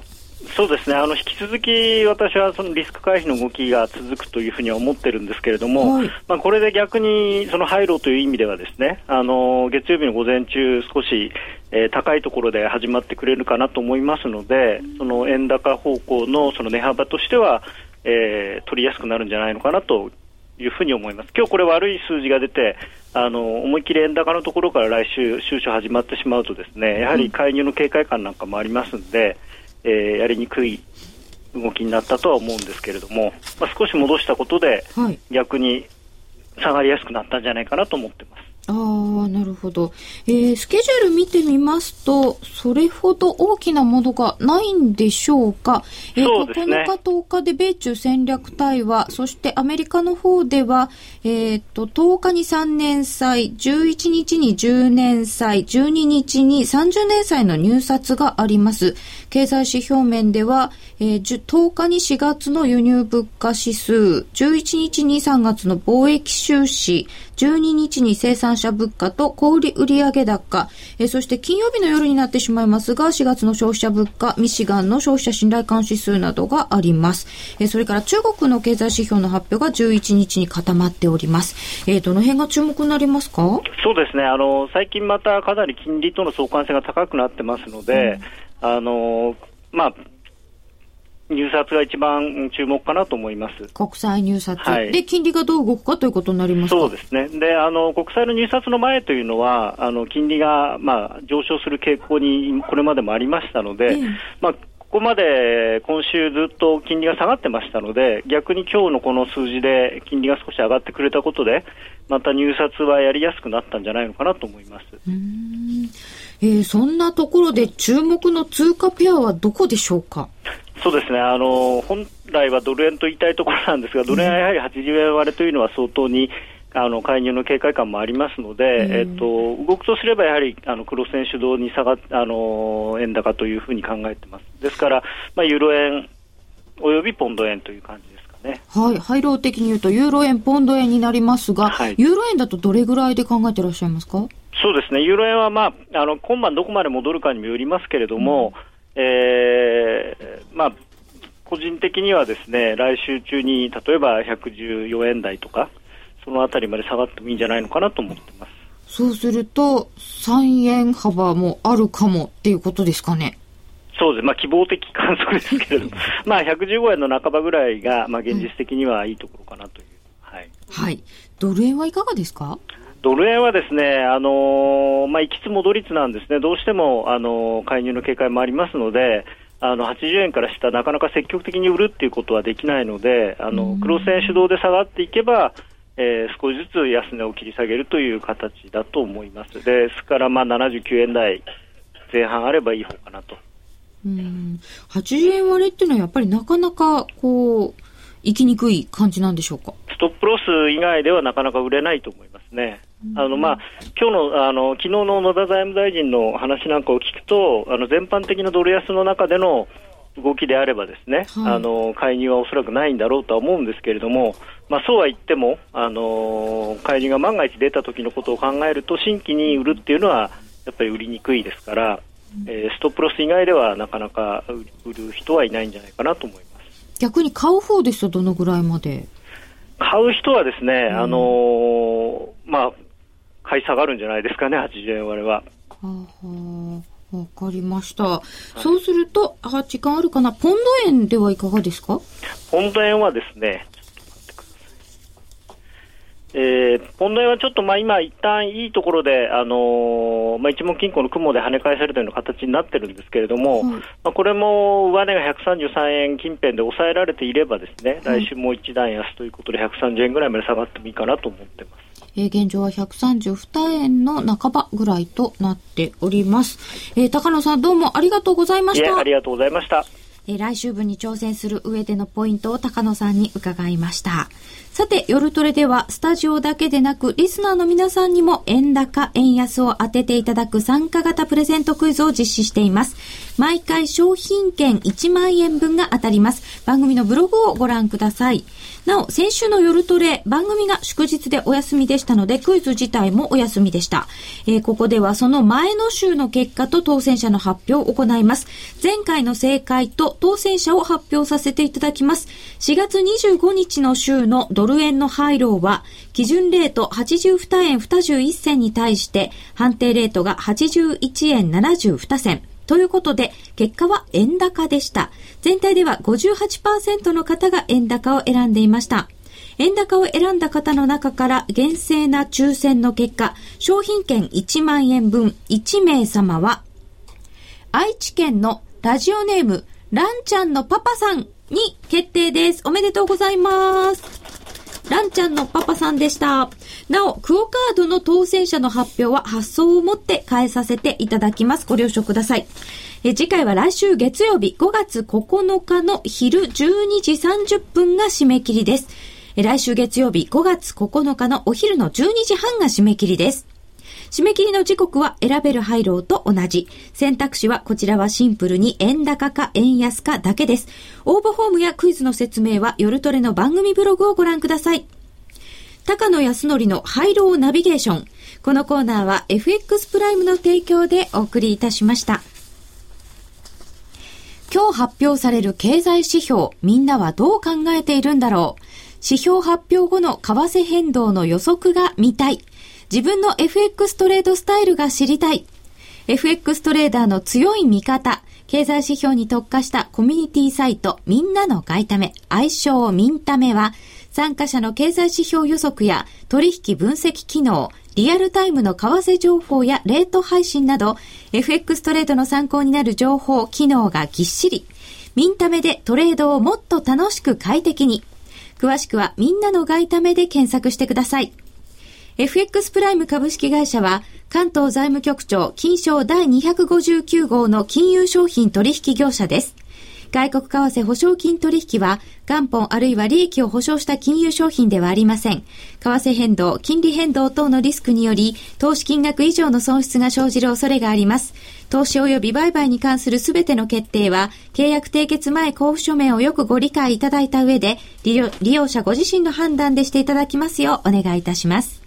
そうですねあの引き続き私はそのリスク回避の動きが続くというふうには思ってるんですけれども、はい、まあ、これで逆にその廃炉という意味ではですねあの月曜日の午前中少し、えー、高いところで始まってくれるかなと思いますのでその円高方向のその値幅としては、えー、取りやすくなるんじゃないのかなというふうに思います。今日これ悪い数字が出て、あの思い切り円高のところから来週、収書始まってしまうとですね、やはり介入の警戒感なんかもありますんで、えー、やりにくい動きになったとは思うんですけれども、まあ、少し戻したことで、逆に下がりやすくなったんじゃないかなと思ってます。ああ、なるほど。えー、スケジュール見てみますと、それほど大きなものがないんでしょうか。えー、9日、10日で米中戦略対話、そしてアメリカの方では、えー、っと、10日に3年債、11日に10年債、12日に30年債の入札があります。経済指標面では、えー、10日に4月の輸入物価指数、11日に3月の貿易収支、12日に生産者物価と小売売上高、えー、そして金曜日の夜になってしまいますが、4月の消費者物価、ミシガンの消費者信頼感指数などがあります。えー、それから中国の経済指標の発表が11日に固まっております。えー、どの辺が注目になりますか？そうですね。あの、最近またかなり金利との相関性が高くなってますので、うん、あの、まあ、入札が一番注目かなと思います。国債入札。はい、で、金利がどう動くかということになりますそうですね。で、あの、国債の入札の前というのは、あの、金利が、まあ、上昇する傾向にこれまでもありましたので、ええ、まあ、ここまで今週ずっと金利が下がってましたので、逆に今日のこの数字で金利が少し上がってくれたことで、また入札はやりやすくなったんじゃないのかなと思います。えー、そんなところで注目の通貨ペアはどこでしょうか？そうですねあの本来はドル円と言いたいところなんですが、ドル円はやはり80円割れというのは相当にあの介入の警戒感もありますので、うん、えっと、動くとすればやはりあの黒線主導に下があの円高というふうに考えてます。ですから、まあ、ユーロ円およびポンド円という感じですかね。はい。配慮的に言うと、ユーロ円、ポンド円になりますが、はい、ユーロ円だとどれぐらいで考えていらっしゃいますか？そうですね。ユーロ円は、まあ、あの、今晩どこまで戻るかにもよりますけれども、うん、えー、まあ、個人的にはですね、来週中に例えば114円台とか、そのあたりまで下がってもいいんじゃないのかなと思ってます。そうすると、3円幅もあるかもっていうことですかね。そうです。まあ、希望的観測ですけれども、まあ、115円の半ばぐらいが、まあ、現実的にはいいところかなという。はい。はい。ドル円はいかがですか？ドル円はですね、あのー、まあ、行きつ戻りつなんですね。どうしても、あのー、介入の警戒もありますので、あの80円から下、なかなか積極的に売るっていうことはできないので、あの黒線主導で下がっていけば、えー、少しずつ安値を切り下げるという形だと思います。ですから、まあ、79円台前半あればいい方かなと。うん80円割れっていうのはやっぱりなかなかこう、行きにくい感じなんでしょうか？ストップロス以外ではなかなか売れないと思いますね。あのまあ今日のあの昨日の野田財務大臣の話なんかを聞くと、あの全般的なドル安の中での動きであればですね、はい、あの介入はおそらくないんだろうとは思うんですけれども、まあ、そうは言っても、あの介入が万が一出た時のことを考えると新規に売るっていうのはやっぱり売りにくいですから、えー、ストップロス以外ではなかなか売る人はいないんじゃないかなと思います。逆に買う方ですとどのぐらいまで。買う人はですね、うん、あのー、まあ、買い下がるんじゃないですかね、80円割れは。はあはあ、わかりました。はい、そうすると、あ、時間あるかな？ポンド円ではいかがですか？ポンド円はですね、えー、問題はちょっとまあ今、一旦いいところで、あのー、まあ、一目金庫の雲で跳ね返されたような形になってるんですけれども、まあ、これも上値が133円近辺で抑えられていれば、ですね、来週もう一段安ということで、130円ぐらいまで下がってもいいかなと思ってます。えー、現状は132円の半ばぐらいとなっております。えー、高野さんどうもありがとうございました。ありがとうございました。えー、来週分に挑戦する上でのポイントを高野さんに伺いました。さて、夜トレでは、スタジオだけでなく、リスナーの皆さんにも、円高、円安を当てていただく参加型プレゼントクイズを実施しています。毎回商品券1万円分が当たります。番組のブログをご覧ください。なお、先週の夜トレ、番組が祝日でお休みでしたので、クイズ自体もお休みでした。えー、ここではその前の週の結果と当選者の発表を行います。前回の正解と当選者を発表させていただきます。4月25日の週のドル円の配慮は、基準レート82円21銭に対して、判定レートが81円72銭。ということで、結果は円高でした。全体では58%の方が円高を選んでいました。円高を選んだ方の中から厳正な抽選の結果、商品券1万円分1名様は、愛知県のラジオネーム、ランちゃんのパパさんに決定です。おめでとうございます。ランちゃんのパパさんでした。なお、クオカードの当選者の発表は発送をもって変えさせていただきます。ご了承ください。え次回は来週月曜日5月9日の昼12時30分が締め切りです。来週月曜日5月9日のお昼の12時半が締め切りです。締め切りの時刻は選べる配慮と同じ。選択肢はこちらはシンプルに円高か円安かだけです。応募フォームやクイズの説明は夜トレの番組ブログをご覧ください。高野康則のハイローナビゲーション。このコーナーは FX プライムの提供でお送りいたしました。今日発表される経済指標、みんなはどう考えているんだろう指標発表後の為替変動の予測が見たい。自分の FX トレードスタイルが知りたい。FX トレーダーの強い味方。経済指標に特化したコミュニティサイト、みんなの外為、愛称ミンタメは、参加者の経済指標予測や取引分析機能、リアルタイムの為替情報やレート配信など、FX トレードの参考になる情報、機能がぎっしり。ミンタメでトレードをもっと楽しく快適に。詳しくはみんなの外為で検索してください。FX プライム株式会社は、関東財務局長金賞第259号の金融商品取引業者です。外国為替保証金取引は、元本あるいは利益を保証した金融商品ではありません。為替変動、金利変動等のリスクにより、投資金額以上の損失が生じる恐れがあります。投資及び売買に関するすべての決定は、契約締結前交付書面をよくご理解いただいた上で、利用者ご自身の判断でしていただきますようお願いいたします。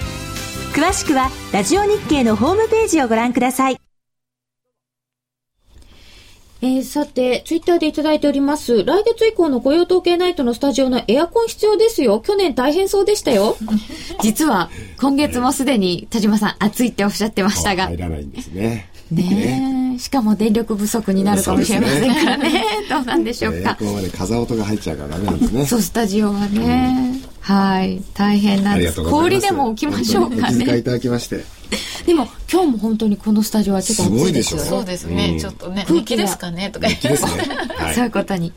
詳しくはラジオ日経のホームページをご覧くださいえー、さて、ツイッターでいただいております。来月以降の雇用統計ナイトのスタジオのエアコン必要ですよ。去年大変そうでしたよ。実は、今月もすでに田島さん暑いっておっしゃってましたが。入らないんですね。ねえ、しかも電力不足になるかもしれませんからね。ね どうなんでしょうか。エアコンはね、風音が入っちゃうからダメなんですね。そう、スタジオはね。うん、はい。大変なんです。氷でも置きましょうかね。お気遣いいただきまして。でも今日も本当にこのスタジオはちょっと暑いですよそうですね、うん、ちょっとね空気ですかねとか言って、ねはい、そういうことに、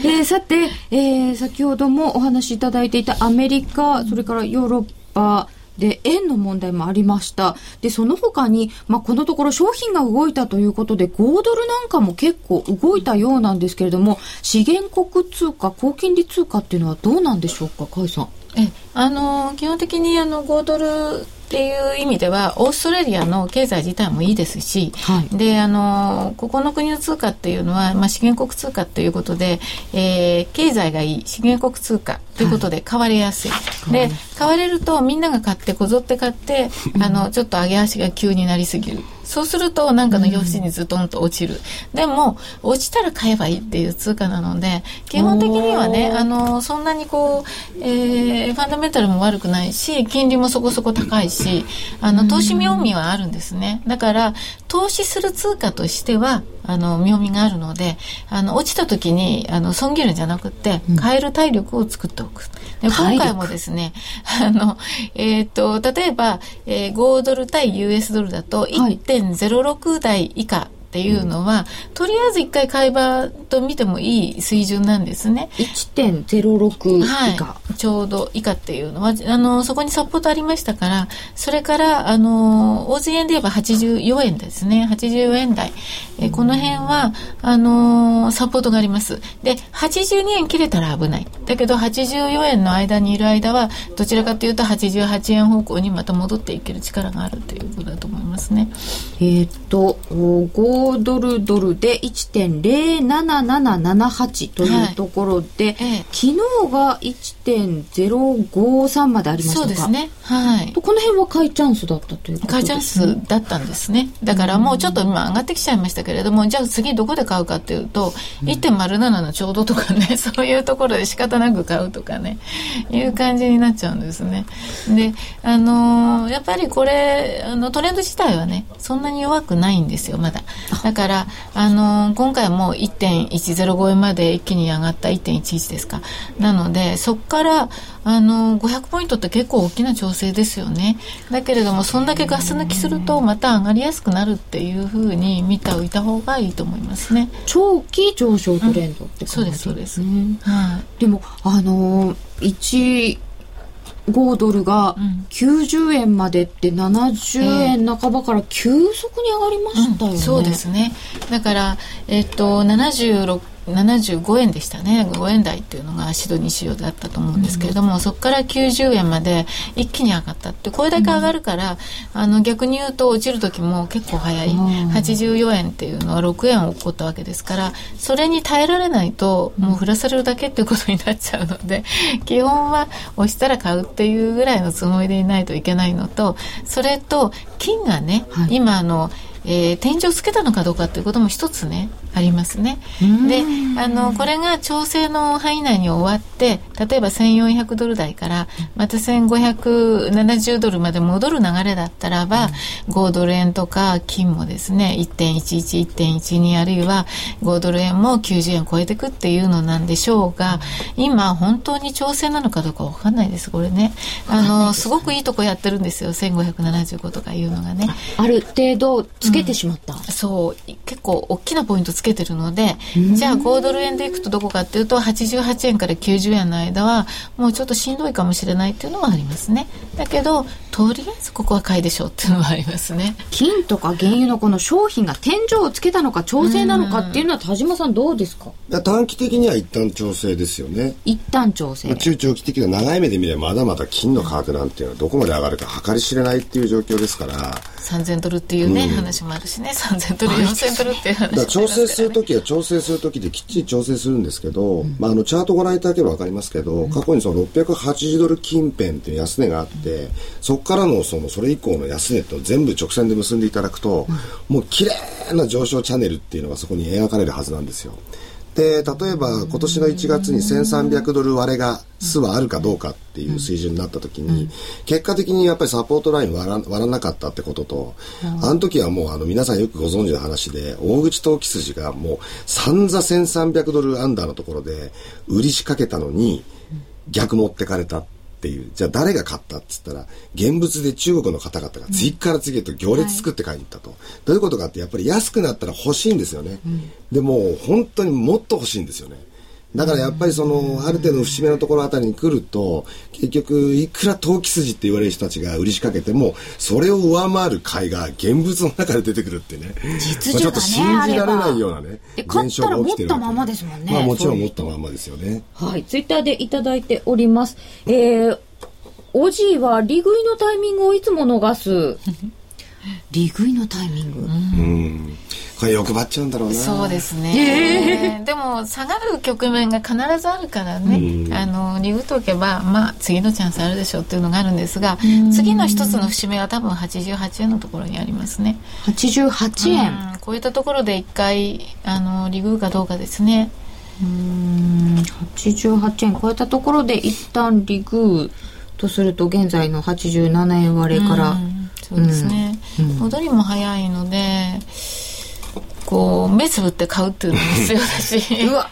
えー、さて、えー、先ほどもお話しいただいていたアメリカそれからヨーロッパで、円の問題もありました。で、その他に、まあ、このところ商品が動いたということで、5ドルなんかも結構動いたようなんですけれども、資源国通貨、高金利通貨っていうのはどうなんでしょうか、甲斐さん。え、あの、基本的にあの、5ドルっていう意味ではオーストラリアの経済自体もいいですし、はい、であのここの国の通貨っていうのは、まあ、資源国通貨ということで、えー、経済がいい資源国通貨ということで買われやすい、はい、で買われるとみんなが買ってこぞって買って あのちょっと上げ足が急になりすぎるそうするとなんかの表紙にズドンと落ちる、うん、でも落ちたら買えばいいっていう通貨なので基本的にはねあのそんなにこう、えー、ファンダメンタルも悪くないし金利もそこそこ高いしあの投資妙味はあるんですね。だから投資する通貨としてはあの妙味があるのであの落ちた時にあの損切るんじゃなくて買える体力を作っておく、で今回もですねあの、えーと、例えば、えー、5ドル対 US ドルだと1.06台以下。っていうのは、うん、とりあえず一回買い場と見てもいい水準なんですね。1.06以下、はい、ちょうど以下っていうのはあのそこにサポートありましたからそれからあの大津円で言えば84円ですね84円台、えこの辺はあのサポートがあります。で82円切れたら危ないだけど84円の間にいる間はどちらかというと88円方向にまた戻っていける力があるということだと思いますね。えっと5ドルドルで1.07778というところで、はい、昨日が1.053までありましたそうですね。はい。この辺は買いチャンスだったということですね。買いチャンスだったんですね。だからもうちょっと今上がってきちゃいましたけれども、じゃあ次どこで買うかっていうと、1.07のちょうどとかね、そういうところで仕方なく買うとかね、いう感じになっちゃうんですね。で、あのー、やっぱりこれ、あのトレンド自体はね、そんなに弱くないんですよ、まだ。だから、あのー、今回も1.105円まで一気に上がった1.11ですか。なので、そこから、あのー、500ポイントって結構大きな調整ですよね。だけれども、そんだけガス抜きすると、また上がりやすくなるっていうふうに見ておいた方がいいと思いますね。長期上昇トレンドって感じ、うん、そうです、そうです。はい。でも、あのー、1、5ドルが90円までって70円半ばから急速に上がりましたよね、うん、そうですね。だからえっと76 75円でしたね。5円台っていうのがシドニー市場だったと思うんですけれども、うん、そこから90円まで一気に上がったってこれだけ上がるから、うん、あの逆に言うと落ちる時も結構早い、うん、84円っていうのは6円起こったわけですからそれに耐えられないともう振らされるだけっていうことになっちゃうので 基本は押したら買うっていうぐらいのつもりでいないといけないのとそれと金がね、はい、今あのえー、天井つけたのかどうかということも一つねありますね。であのこれが調整の範囲内に終わって例えば1400ドル台からまた1570ドルまで戻る流れだったらば、うん、5ドル円とか金もですね1.11、1.12あるいは5ドル円も90円超えてくっていうのなんでしょうが今本当に調整なのかどうかわかんないですこれね。あのすごくいいとこやってるんですよ1575とかいうのがね。ある程度つけてしまった、うん、そう結構大きなポイントつけてるのでじゃあ5ドル円でいくとどこかっていうと88円から90円の間はもうちょっとしんどいかもしれないっていうのはありますね。だけどとりあえずここは買いでしょうっていうのはありますね。金とか原油のこの商品が天井をつけたのか調整なのかっていうのは田島さんどうですか？短期的には一旦調整ですよね。一旦調整。中長期的な長い目で見ればまだまだ金の価格なんていうのはどこまで上がるか計り知れないっていう状況ですから。3000ドルっていうね、うん、話もあるしね。3000ドル4000ドルっていう話もある、ね、調整する時は調整する時できっちり調整するんですけど、うん、まあ、あのチャートご覧いただければ分かりますけど、うん、過去にその680ドル近辺っていう安値があって、そこからのそのそれ以降の安値と全部直線で結んでいただくと、もう綺麗な上昇チャンネルっていうのがそこに描かれるはずなんですよ。で例えば今年の1月に1300ドル割れが巣はあるかどうかっていう水準になった時に、結果的にやっぱりサポートライン割ら割らなかったってことと、あの時はもうあの皆さんよくご存知の話で大口投機筋がもう散々1300ドルアンダーのところで売り仕掛けたのに逆持ってかれたっていう。じゃあ誰が買ったっつったら、現物で中国の方々が次から次へと行列作って買いに行ったと。はい、どういうことかってやっぱり安くなったら欲しいんですよね。うん、でも本当にもっと欲しいんですよね。だからやっぱりその、ある程度節目のところあたりに来ると、結局、いくら投機筋って言われる人たちが売り仕掛けても、それを上回る買いが現物の中で出てくるってね。実ね、ちょっと信じられないようなね、現象が起きてる。持ったままですもんね。まあもちろん持ったままですよね。はい、ツイッターでいただいております。えー、おじいは利食いのタイミングをいつも逃す？利食いのタイミング？うん。これ欲張っちゃうんだろうな。そうですね。えー、でも、下がる局面が必ずあるからね、あの、利食っておけば、まあ、次のチャンスあるでしょうっていうのがあるんですが、次の一つの節目は多分88円のところにありますね。88円。こういったところで一回、あの、利食うかどうかですね。うん、88円超えたところで一旦利食う。とすると現在の87円割れから、うん、そうですね、うん、戻りも早いのでこう目つぶって買うっていうのも必要だし。うわ。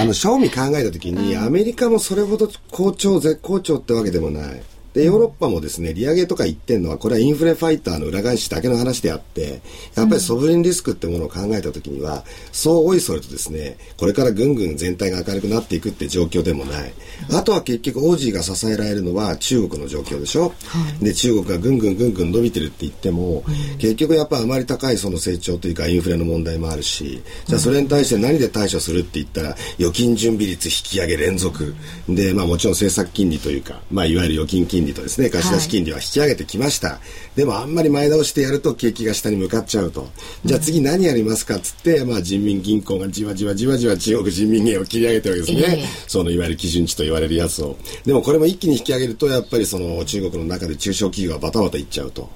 あの賞味考えた時に、アメリカもそれほど好調絶好調ってわけでもないで、ヨーロッパもですね、利上げとか言ってんのは、これはインフレファイターの裏返しだけの話であって、やっぱりソブリンリスクってものを考えたときには、そうおいそれとですね、これからぐんぐん全体が明るくなっていくって状況でもない。あとは結局、オージーが支えられるのは中国の状況でしょ？はい、で、中国がぐんぐんぐんぐん伸びてるって言っても、うん、結局やっぱあまり高いその成長というかインフレの問題もあるし、じゃあそれに対して何で対処するって言ったら、預金準備率引き上げ連続。で、まあもちろん政策金利というか、まあいわゆる預金金利とですね、貸出金利は引き上げてきました。でもあんまり前倒してやると景気が下に向かっちゃうと。じゃあ次何やりますか？っつって、まあ人民銀行がじわじわじわじわ中国人民元を切り上げてるわけですね。えー、そのいわゆる基準値と言われるやつを。でもこれも一気に引き上げると、やっぱりその中国の中で中小企業がバタバタいっちゃうと。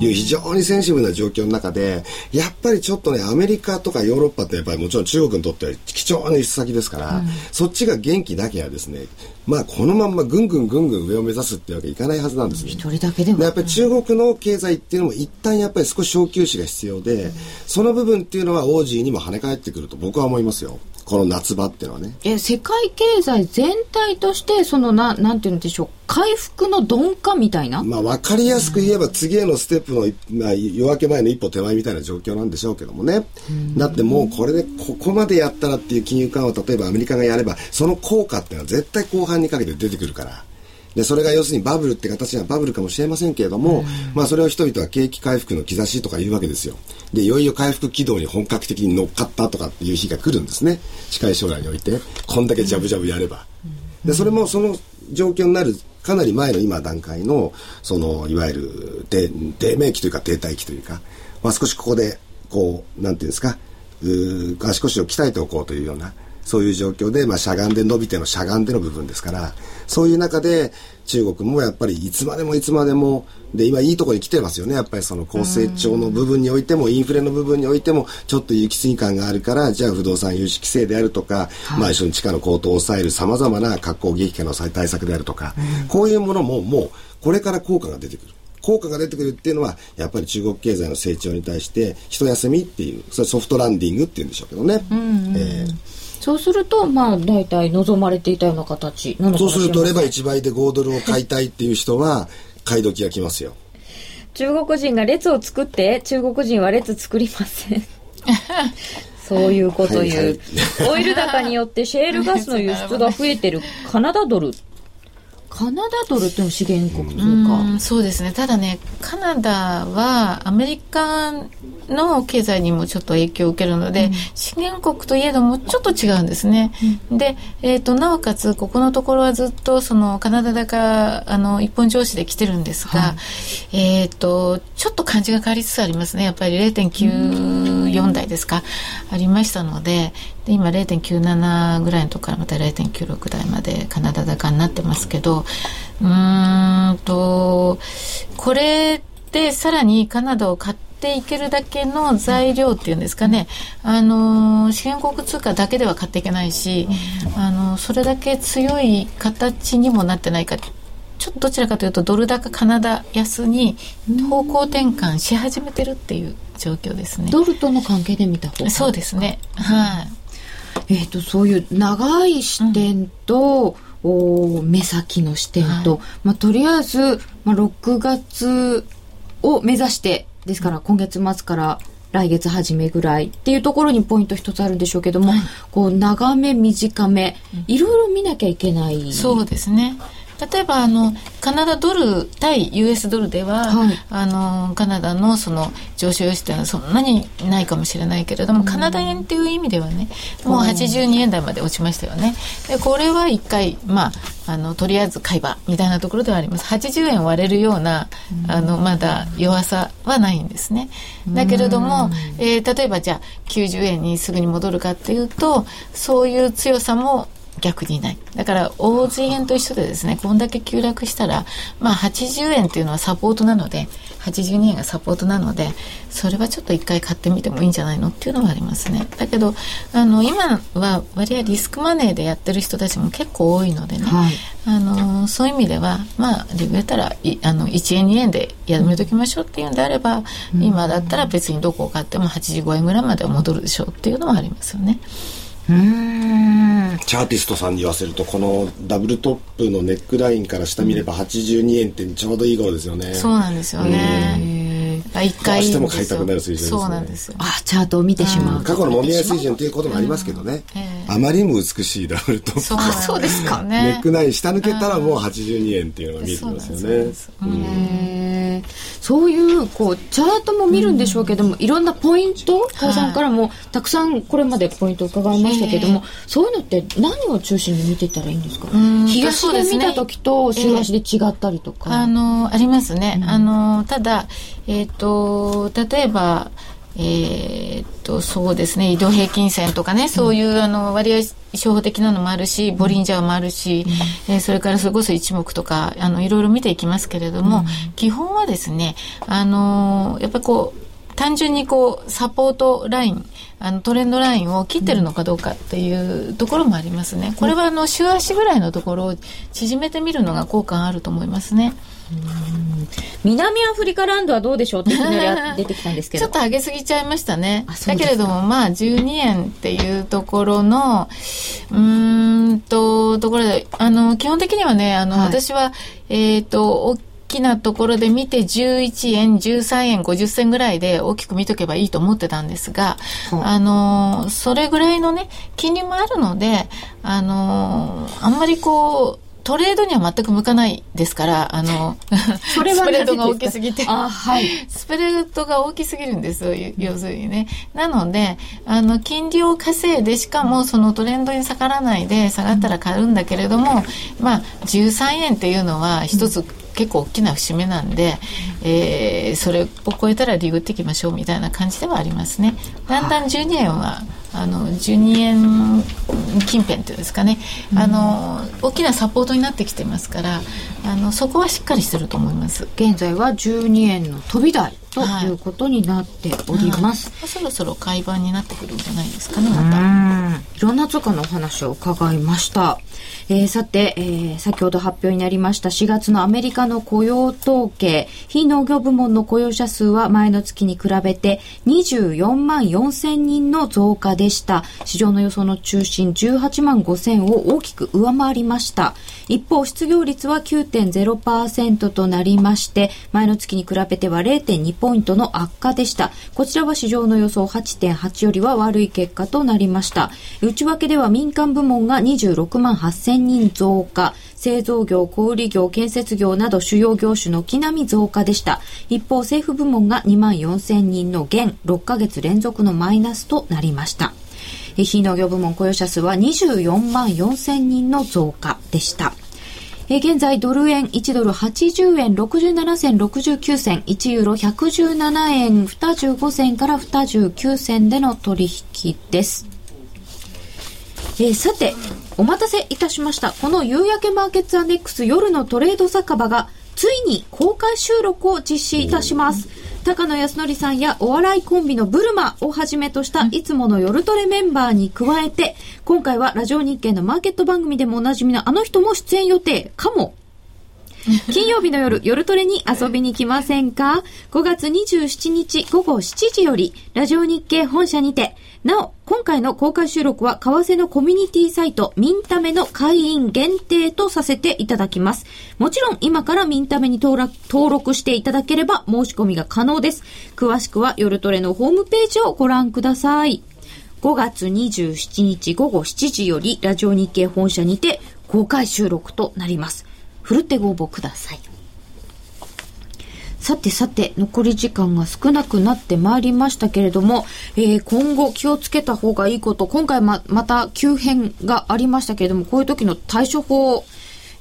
いう非常にセンシブな状況の中で、やっぱりちょっとね、アメリカとかヨーロッパってやっぱりもちろん中国にとっては貴重な輸出先ですから、うん、そっちが元気だけはですね、まあこのまんまぐんぐんぐんぐん上を目指すってわけいかないはずなんですね。一人だけでも。やっぱり中国の経済っていうのも一旦やっぱり少し小休止が必要で、うん、その部分っていうのはオージーにも跳ね返ってくると僕は思いますよ。この夏場っていうのはね。え、世界経済全体として、そのな、なんていうんでしょう、回復の鈍化みたいな？まあ、わかりやすく言えば、次へのステップの、まあ、夜明け前の一歩手前みたいな状況なんでしょうけどもね。だってもうこれでここまでやったらっていう金融緩和を例えばアメリカがやれば、その効果っていうのは絶対後半にかけて出てくるから。で、それが要するにバブルって形はバブルかもしれませんけれども、うん、まあそれを人々は景気回復の兆しとか言うわけですよ。で、いよいよ回復軌道に本格的に乗っかったとかっていう日が来るんですね。近い将来において。こんだけジャブジャブやれば。で、それもその状況になるかなり前の今段階の、その、いわゆる低、低迷期というか停滞期というか、まあ少しここで、こう、なんていうんですか、う足腰を鍛えておこうというような、そういう状況で、まあ、しゃがんで伸びてのしゃがんでの部分ですから、そういう中で、中国もやっぱりいつまでもいつまでも、で、今いいところに来てますよね。やっぱりその高成長の部分においても、インフレの部分においても、ちょっと行き過ぎ感があるから、じゃあ不動産融資規制であるとか、はい、まあ一緒に地価の高騰を抑える様々な格好激化の対策であるとか、うん、こういうものももう、これから効果が出てくる。効果が出てくるっていうのは、やっぱり中国経済の成長に対して、一休みっていう、それソフトランディングっていうんでしょうけどね。うんうん、えーそうすると、まあ、大体望まれていたような形なのかそうすると、レバ1倍で5ドルを買いたいっていう人は、買い時が来ますよ。中国人が列を作って、中国人は列作りません。そういうこと言う、はいはい、オイル高によってシェールガスの輸出が増えてる。カナダドルカナダドルっても資源国通貨そうですね。ただねカナダはアメリカの経済にもちょっと影響を受けるので、うん、資源国といえどもちょっと違うんですね、うん、で、えーと、なおかつここのところはずっとそのカナダ高あの一本上司で来てるんですが、はい、えっ、ー、とちょっと感じが変わりつつありますね。やっぱり0.94台ですか、ありましたのでで今0.97ぐらいのところからまた0.96台までカナダ高になってますけどうんとこれでさらにカナダを買っていけるだけの材料っていうんですかね、あの資源国通貨だけでは買っていけないし、あのそれだけ強い形にもなってないかちょっとどちらかというとドル高カナダ安に方向転換し始めてるっていう状況ですね。ドルとの関係で見た方がそうですね。はい。えーと、そういう長い視点と、うん、お目先の視点と、はい、まあ、とりあえず、まあ、6月を目指してですから今月末から来月初めぐらいっていうところにポイント一つあるんでしょうけども、はい、こう長め短めいろいろ見なきゃいけない、そうですね例えばあのカナダドル対 US ドルでは、はい、あのカナダのその上昇余地というのはそんなにないかもしれないけれども、うん、カナダ円っていう意味ではねもう82円台まで落ちましたよね。でこれは一回まああのとりあえず買い場みたいなところではあります。80円割れるような、うん、あのまだ弱さはないんですね。だけれども、えー、例えばじゃあ90円にすぐに戻るかっていうとそういう強さも逆にない。だから大津円と一緒でですねこんだけ急落したらまあ80円っていうのはサポートなので82円がサポートなのでそれはちょっと一回買ってみてもいいんじゃないのっていうのはありますね。だけどあの今は割合リスクマネーでやってる人たちも結構多いのでね、はい、あのそういう意味ではまあリグれたらいあの1円2円でやめときましょうっていうんであれば、うん、今だったら別にどこを買っても85円ぐらいまでは戻るでしょうっていうのはありますよね。うんチャーティストさんに言わせるとこのダブルトップのネックラインから下見れば82円ってちょうどいい頃ですよね。そうなんですよね一回しても買いたくなる水準です、ね、そうなんですよ。あチャートを見てしまう、過去のもみ合い水準ということもありますけどね、あまりにも美しいダブルトップそうですかね。ネックライン下抜けたらもう82円っていうのが見えてますよね。そういうこうチャートも見るんでしょうけども、いろんなポイント川さんからもたくさんこれまでポイント伺いましたけども、そういうのって何を中心に見てたらいいんですか？東で見た時と週足で違ったりとか、あのありますね、あのただえっ、と例えばえー、っとそうですね移動平均線とかねそういう、あの割合初歩的なのもあるしボリンジャーもあるし、うん、えー、それからそれこそ一目とかあのいろいろ見ていきますけれども、うん、基本はですねあのやっぱりこう単純にこうサポートラインあのトレンドラインを切ってるのかどうかっていうところもありますね。これはあの週足ぐらいのところを縮めてみるのが効果あると思いますね。南アフリカランドはどうでしょうっていきなり出てきたんですけど。ちょっと上げすぎちゃいましたね。だけれどもまあ12円っていうところのうんとところであの基本的にはねあの、はい、私はえっ、ー、と大きなところで見て11円13円50銭ぐらいで大きく見とけばいいと思ってたんですが、あのそれぐらいのね金利もあるのであのあんまりこうトレードには全く向かないですから、あの、それはスプレッドが大きすぎて、はい、スプレッドが大きすぎるんですよ、要するにね。なので、あの、金利を稼いで、しかもそのトレンドに逆らわないで、下がったら買うんだけれども、まあ、13円っていうのは一つ、結構大きな節目なんで、えー、それを超えたらリグっていきましょうみたいな感じではありますね。だんだん12円はあの12円近辺っていうんですかね、うん、あの大きなサポートになってきてますからあのそこはしっかりしてると思います。現在は12円の飛び台とい。うことになっております、はい、そろそろ買い場になってくるんじゃないですかねまた。いろんな通貨のお話を伺いました。えー、さて、えー、先ほど発表になりました4月のアメリカの雇用統計、非農業部門の雇用者数は前の月に比べて24万4千人の増加ででした。市場の予想の中心18万5千を大きく上回りました。一方、失業率は9.0%となりまして、前の月に比べては0.2ポイントの悪化でした。こちらは市場の予想8.8よりは悪い結果となりました。内訳では民間部門が26万8000人増加、製造業、小売業、建設業など主要業種の軒並み増加でした。一方、政府部門が2万4000人の減、6ヶ月連続のマイナスとなりました。非農業部門雇用者数は24万4000人の増加でした。え現在ドル円1ドル80円67銭69銭1ユーロ117円25銭から29銭での取引です。えー、さて、お待たせいたしました。この夕焼けマーケッツアネックス夜のトレード酒場がついに公開収録を実施いたします。高野康則さんやお笑いコンビのブルマをはじめとしたいつもの夜トレメンバーに加えて、今回はラジオ日経のマーケット番組でもおなじみのあの人も出演予定かも。金曜日の夜、夜トレに遊びに来ませんか ?5 月27日午後7時より、ラジオ日経本社にて、なお、今回の公開収録は、為替のコミュニティサイト、ミンタメの会員限定とさせていただきます。もちろん、今からミンタメに登録していただければ、申し込みが可能です。詳しくは、夜トレのホームページをご覧ください。5月27日午後7時より、ラジオ日経本社にて、公開収録となります。ふるってご応募ください。さてさて、残り時間が少なくなってまいりましたけれども、えー、今後気をつけた方がいいこと、今回ま、また急変がありましたけれども、こういう時の対処法、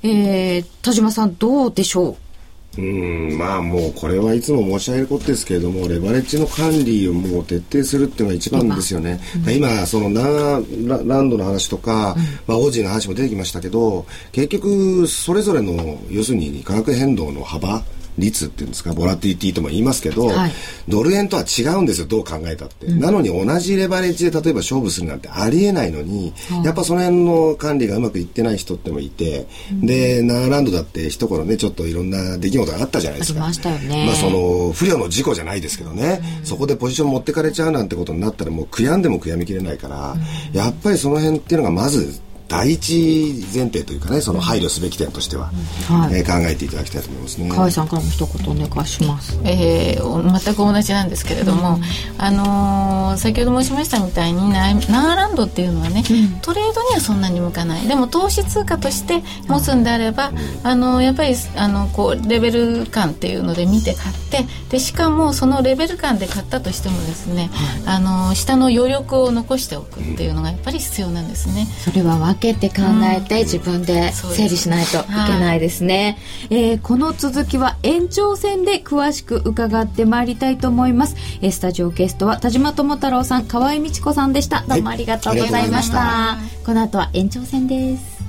えー、田島さんどうでしょう？うんまあもうこれはいつも申し上げることですけれどもレバレッジの管理をもう徹底するっていうのが一番ですよね、今,、うん、今そのナーランドの話とか、うん、まあ、オージーの話も出てきましたけど結局それぞれの要するに価格変動の幅率っていうんですかボラティリティとも言いますけど、はい、ドル円とは違うんですよどう考えたって、うん、なのに同じレバレッジで例えば勝負するなんてありえないのに、うん、やっぱその辺の管理がうまくいってない人ってもいて、うん、でナーランドだって一頃ねちょっといろんな出来事があったじゃないですか。ましたよね。まあその不慮の事故じゃないですけどね、そこでポジション持ってかれちゃうなんてことになったらもう悔やんでも悔やみきれないから、やっぱりその辺っていうのがまず第一前提というかねその配慮すべき点としては、はい、えー、考えていただきたいと思いますね。河合さんからも一言お願いします、えー、全く同じなんですけれども、うん、あのー、先ほど申しましたみたいにナーランドっていうのはね、うん、トレードにはそんなに向かない。でも投資通貨として持つんであれば、うん、あのやっぱりあのこうレベル感っていうので見て買ってでしかもそのレベル感で買ったとしてもですね、はい、あの下の余力を残しておくっていうのがやっぱり必要なんですね。それはけって考えて自分で整理しないといけないですね、うんはい、えー、この続きは延長戦で詳しく伺ってまいりたいと思います、え、スタジオゲストは田島智太郎さん河合美智子さんでした。どうもありがとうございました,はい、した。この後は延長戦です。